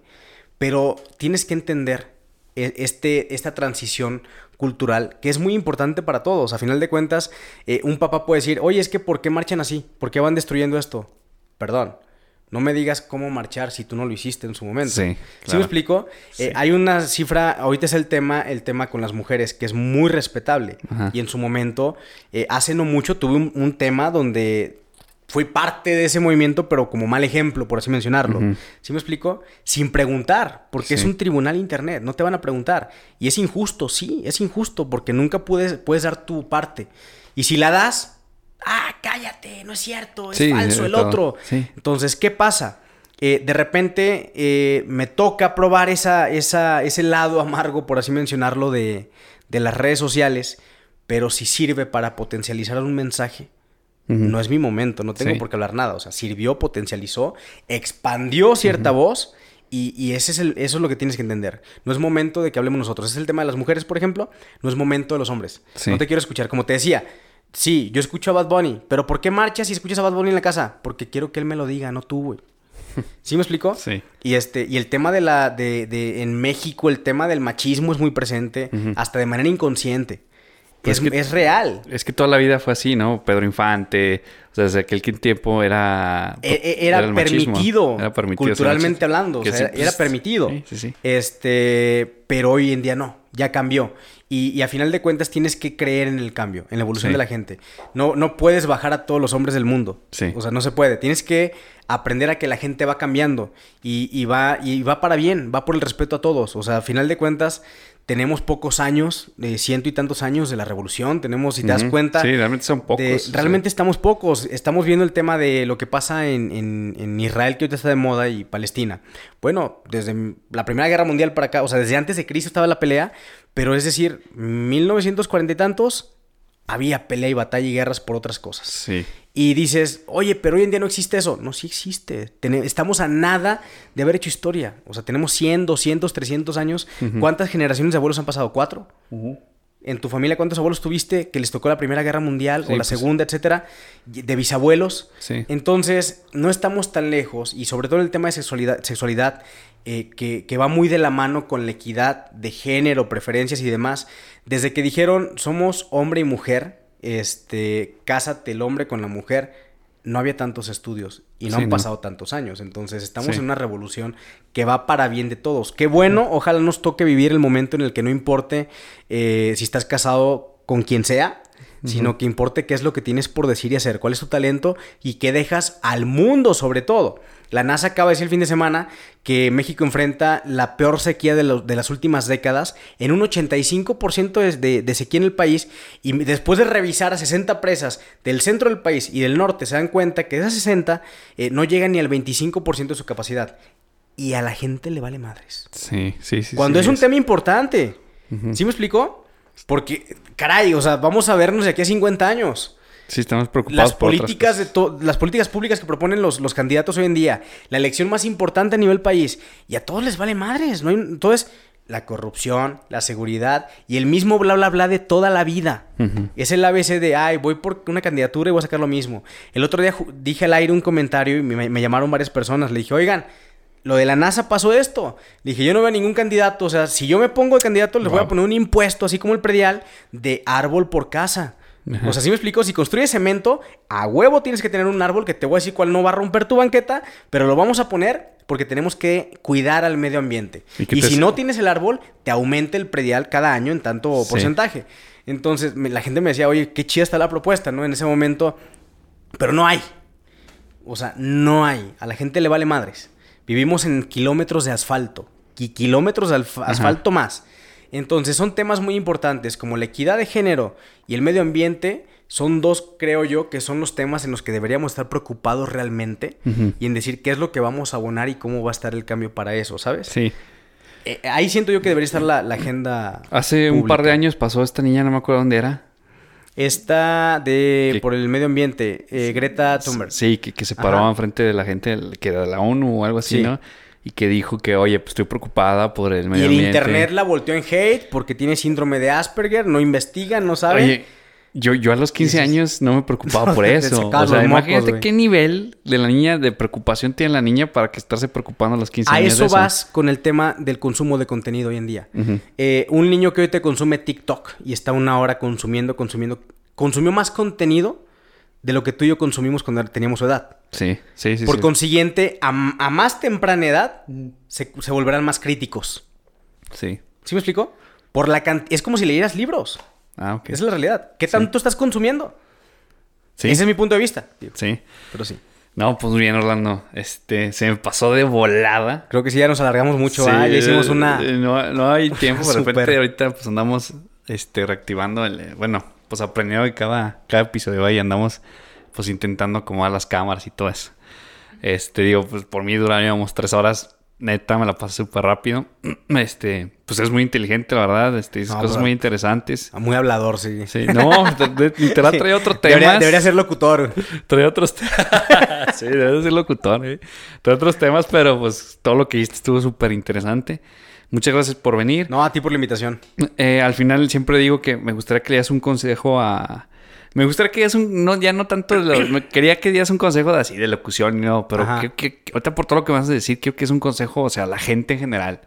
Pero tienes que entender este, esta transición cultural que es muy importante para todos. A final de cuentas, eh, un papá puede decir, oye, es que ¿por qué marchan así? ¿Por qué van destruyendo esto? Perdón. No me digas cómo marchar si tú no lo hiciste en su momento. Sí, ¿Sí me explico? Eh, hay una cifra, ahorita es el tema, el tema con las mujeres, que es muy respetable. Y en su momento, eh, hace no mucho, tuve un tema donde fui parte de ese movimiento, pero como mal ejemplo, por así mencionarlo. ¿Sí me explico? Sin preguntar, porque es un tribunal internet, no te van a preguntar. Y es injusto, sí, es injusto, porque nunca puedes, puedes dar tu parte. Y si la das, ah, cállate, no es cierto, es falso el otro. Entonces, ¿qué pasa? Eh, de repente eh, me toca probar esa, esa, ese lado amargo, por así mencionarlo, de, de las redes sociales, pero si sirve para potencializar un mensaje no es mi momento, no tengo por qué hablar nada. O sea, sirvió, potencializó, expandió cierta voz. Y, ese es el, eso es lo que tienes que entender. No es momento de que hablemos nosotros. Es el tema de las mujeres, por ejemplo. No es momento de los hombres. No te quiero escuchar. Como te decía, sí, yo escucho a Bad Bunny. Pero ¿por qué marchas y escuchas a Bad Bunny en la casa? Porque quiero que él me lo diga, no tú, güey. ¿Sí me explico? Sí. Y este, y el tema de la, de, de en México, el tema del machismo es muy presente, hasta de manera inconsciente. Pues es, real. Es que toda la vida fue así, ¿no? Pedro Infante, o sea, desde aquel tiempo era... E, e, era, permitido, era, permitido, culturalmente hablando, o sea, era, pues, permitido. Sí, sí, Este, pero hoy en día no, ya cambió. Y, a final de cuentas tienes que creer en el cambio, en la evolución de la gente. No, no puedes bajar a todos los hombres del mundo. O sea, no se puede. Tienes que aprender a que la gente va cambiando y, y, va, y va para bien, va por el respeto a todos. O sea, a final de cuentas tenemos pocos años, de ciento y tantos años de la revolución, tenemos, si te das cuenta... Sí, realmente son pocos. realmente estamos pocos, estamos viendo el tema de lo que pasa en, en, Israel, que ahorita está de moda, y Palestina. Bueno, desde la Primera Guerra Mundial para acá, o sea, desde antes de Cristo estaba la pelea, pero es decir, 1940 y tantos, había pelea y batalla y guerras por otras cosas. Sí. Y dices, oye, pero hoy en día no existe eso. No, sí existe. estamos a nada de haber hecho historia. O sea, tenemos 100, 200, 300 años. ¿Cuántas generaciones de abuelos han pasado? ¿Cuatro? ¿En tu familia cuántos abuelos tuviste que les tocó la Primera Guerra Mundial o la pues. Segunda, etcétera? De bisabuelos. Sí. Entonces, no estamos tan lejos. Y sobre todo el tema de sexualidad, sexualidad eh, que, que, va muy de la mano con la equidad de género, preferencias y demás. Desde que dijeron somos hombre y mujer, este, cásate el hombre con la mujer, no había tantos estudios y no han pasado tantos años. Entonces estamos en una revolución que va para bien de todos. Qué bueno, ojalá nos toque vivir el momento en el que no importe eh, si estás casado con quien sea, sino que importe qué es lo que tienes por decir y hacer, cuál es tu talento y qué dejas al mundo sobre todo. La NASA acaba de decir el fin de semana que México enfrenta la peor sequía de, las últimas décadas, en un 85% de, de, sequía en el país, y después de revisar a 60 presas del centro del país y del norte, se dan cuenta que de esas 60 eh, no llegan ni al 25% de su capacidad. y a la gente le vale madres. Sí, sí, sí. Cuando sí, es un tema importante. Ujú. ¿Sí me explico? Porque, caray, o sea, vamos a vernos de aquí a 50 años. Sí, estamos preocupados Las por otras políticas, de cosas. las políticas públicas que proponen los, los candidatos hoy en día, la elección más importante a nivel país, y a todos les vale madres. ¿no? Entonces, la corrupción, la seguridad y el mismo bla bla bla de toda la vida. Es el ABC de, ay, voy por una candidatura y voy a sacar lo mismo. El otro día dije al aire un comentario y me, me llamaron varias personas. Le dije, oigan, lo de la NASA pasó esto. Dije, yo no veo ningún candidato. O sea, si yo me pongo de candidato, les voy a poner un impuesto, así como el predial, de árbol por casa. Ajá. O sea, si me explico, si construyes cemento, a huevo tienes que tener un árbol que te voy a decir cuál no va a romper tu banqueta, pero lo vamos a poner porque tenemos que cuidar al medio ambiente. ¿Y si no tienes el árbol, te aumenta el predial cada año en tanto Sí. porcentaje. Entonces, me- la gente me decía, oye, qué chida está la propuesta, ¿no? En ese momento, pero no hay. O sea, no hay. A la gente le vale madres. Vivimos en kilómetros de asfalto. Y kilómetros de Ajá. asfalto más. Entonces son temas muy importantes como la equidad de género y el medio ambiente. Son dos, creo yo, que son los temas en los que deberíamos estar preocupados realmente y en decir qué es lo que vamos a abonar y cómo va a estar el cambio para eso, ¿sabes? Sí. Eh, ahí siento yo que debería estar la, la agenda. Hace un par de años pasó esta niña, no me acuerdo dónde era. Esta de por el medio ambiente, eh, Greta Thunberg. Sí, que, que se paró enfrente de la gente que era de la ONU o algo así, Sí. ¿no? Y que dijo que, oye, pues estoy preocupada por el Y medio el ambiente. internet la volteó en hate porque tiene síndrome de Asperger, no investiga, no sabe. Oye, yo, yo a los 15 Dices- años no me preocupaba por eso. O sea, mocos, imagínate qué nivel de la niña, de preocupación tiene la niña para que estarse preocupando a los 15 a años. eso de vas con el tema del consumo de contenido hoy en día. Eh, un niño que hoy te consume TikTok y está una hora consumiendo, consumiendo, consumió más contenido de lo que tú y yo consumimos cuando teníamos su edad. Sí, sí, sí. Por sí. consiguiente, a, a más temprana edad se, se volverán más críticos. Sí. ¿Sí me explico? Por la can- es como si leyeras libros. Ah, ok. Esa es la realidad. ¿Qué tanto estás consumiendo? Sí. Ese es mi punto de vista. tío. Sí. Pero sí. No, pues bien, Orlando. Este, se me pasó de volada. Creo que sí, ya nos alargamos mucho. Sí, ¿ah? Ya hicimos eh, una. eh, No, no hay tiempo, de repente ahorita pues andamos este, reactivando el... Bueno, pues aprendiendo de cada, cada episodio ahí andamos pues intentando acomodar las cámaras y todo eso. Este, digo, pues por mí duraríamos tres horas. Neta, me la pasé súper rápido. Este, pues es muy inteligente, la verdad. Este, dice No, cosas muy interesantes. Muy hablador, sí. Sí, no, literal trae otro tema. Debería, debería ser locutor. Trae otros temas. sí, debe ser locutor, ¿eh? Trae otros temas, pero pues todo lo que hiciste estuvo súper interesante. Muchas gracias por venir. No, a ti por la invitación. Eh, al final siempre digo que me gustaría que le das un consejo a... Me gustaría que dieras un... No, ya no tanto... lo- me quería que dieras un consejo de así, de locución, no. Pero Ajá. que, ahorita por todo lo que me vas a decir, creo que es un consejo, o sea, a la gente en general.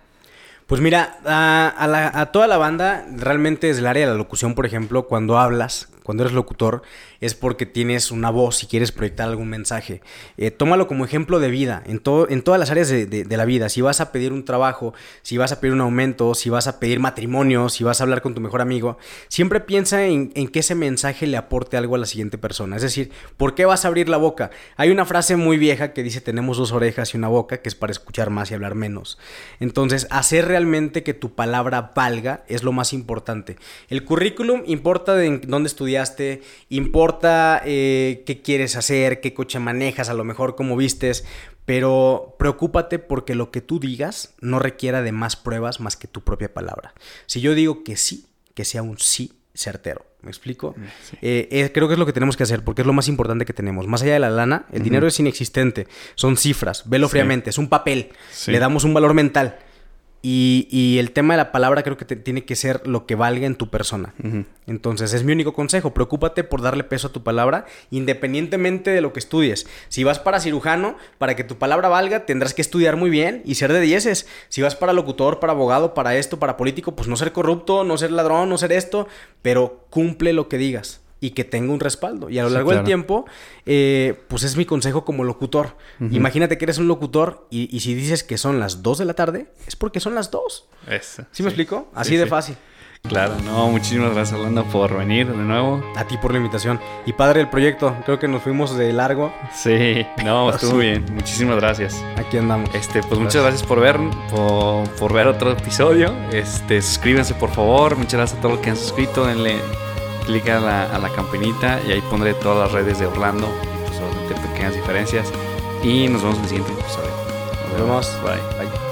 Pues mira, a, a la- a toda la banda, realmente desde el área de la locución, por ejemplo, cuando hablas, cuando eres locutor, es porque tienes una voz y quieres proyectar algún mensaje. Eh, tómalo como ejemplo de vida, en, todo, en todas las áreas de, de- de la vida. Si vas a pedir un trabajo, si vas a pedir un aumento, si vas a pedir matrimonio, si vas a hablar con tu mejor amigo, siempre piensa en, en que ese mensaje le aporte algo a la siguiente persona. Es decir, ¿por qué vas a abrir la boca? Hay una frase muy vieja que dice tenemos dos orejas y una boca, que es para escuchar más y hablar menos. Entonces, hacer realmente que tu palabra valga es lo más importante. El currículum importa de en dónde estudiaste, importa eh, qué quieres hacer, qué coche manejas, a lo mejor cómo vistes, pero preocúpate porque lo que tú digas no requiera de más pruebas más que tu propia palabra. Si yo digo que sí, que sea un sí certero. ¿Me explico? Sí. Eh, eh, creo que es lo que tenemos que hacer porque es lo más importante que tenemos. Más allá de la lana, el dinero es inexistente. Son cifras. Velo Sí. fríamente. Es un papel. Sí. Le damos un valor mental. Y, y el tema de la palabra creo que te- tiene que ser lo que valga en tu persona. Entonces, es mi único consejo. Preocúpate por darle peso a tu palabra, independientemente de lo que estudies. Si vas para cirujano, para que tu palabra valga, tendrás que estudiar muy bien y ser de dieces. Si vas para locutor, para abogado, para esto, para político, pues no ser corrupto, no ser ladrón, no ser esto, pero cumple lo que digas y que tenga un respaldo. Y a lo Sí, largo claro. del tiempo, eh, pues es mi consejo como locutor. Imagínate que eres un locutor y, y si dices que son las 2 de la tarde, es porque son las 2. Eso. ¿Sí, me explico? Así Sí, de sí. fácil. Claro, no, muchísimas gracias, Orlando, por venir de nuevo. A ti por la invitación. Y padre el proyecto, creo que nos fuimos de largo. Sí, no, estuvo Sí. bien. Muchísimas gracias. Aquí andamos. Este, pues muchas gracias por ver, por, por ver otro episodio. Este, suscríbanse por favor. Muchas gracias a todos los que han suscrito. Denle clic a la, a la campanita y ahí pondré todas las redes de Orlando. y, Pues pequeñas diferencias. Y nos vemos en el siguiente episodio. Nos Nos vemos. Bye. Bye.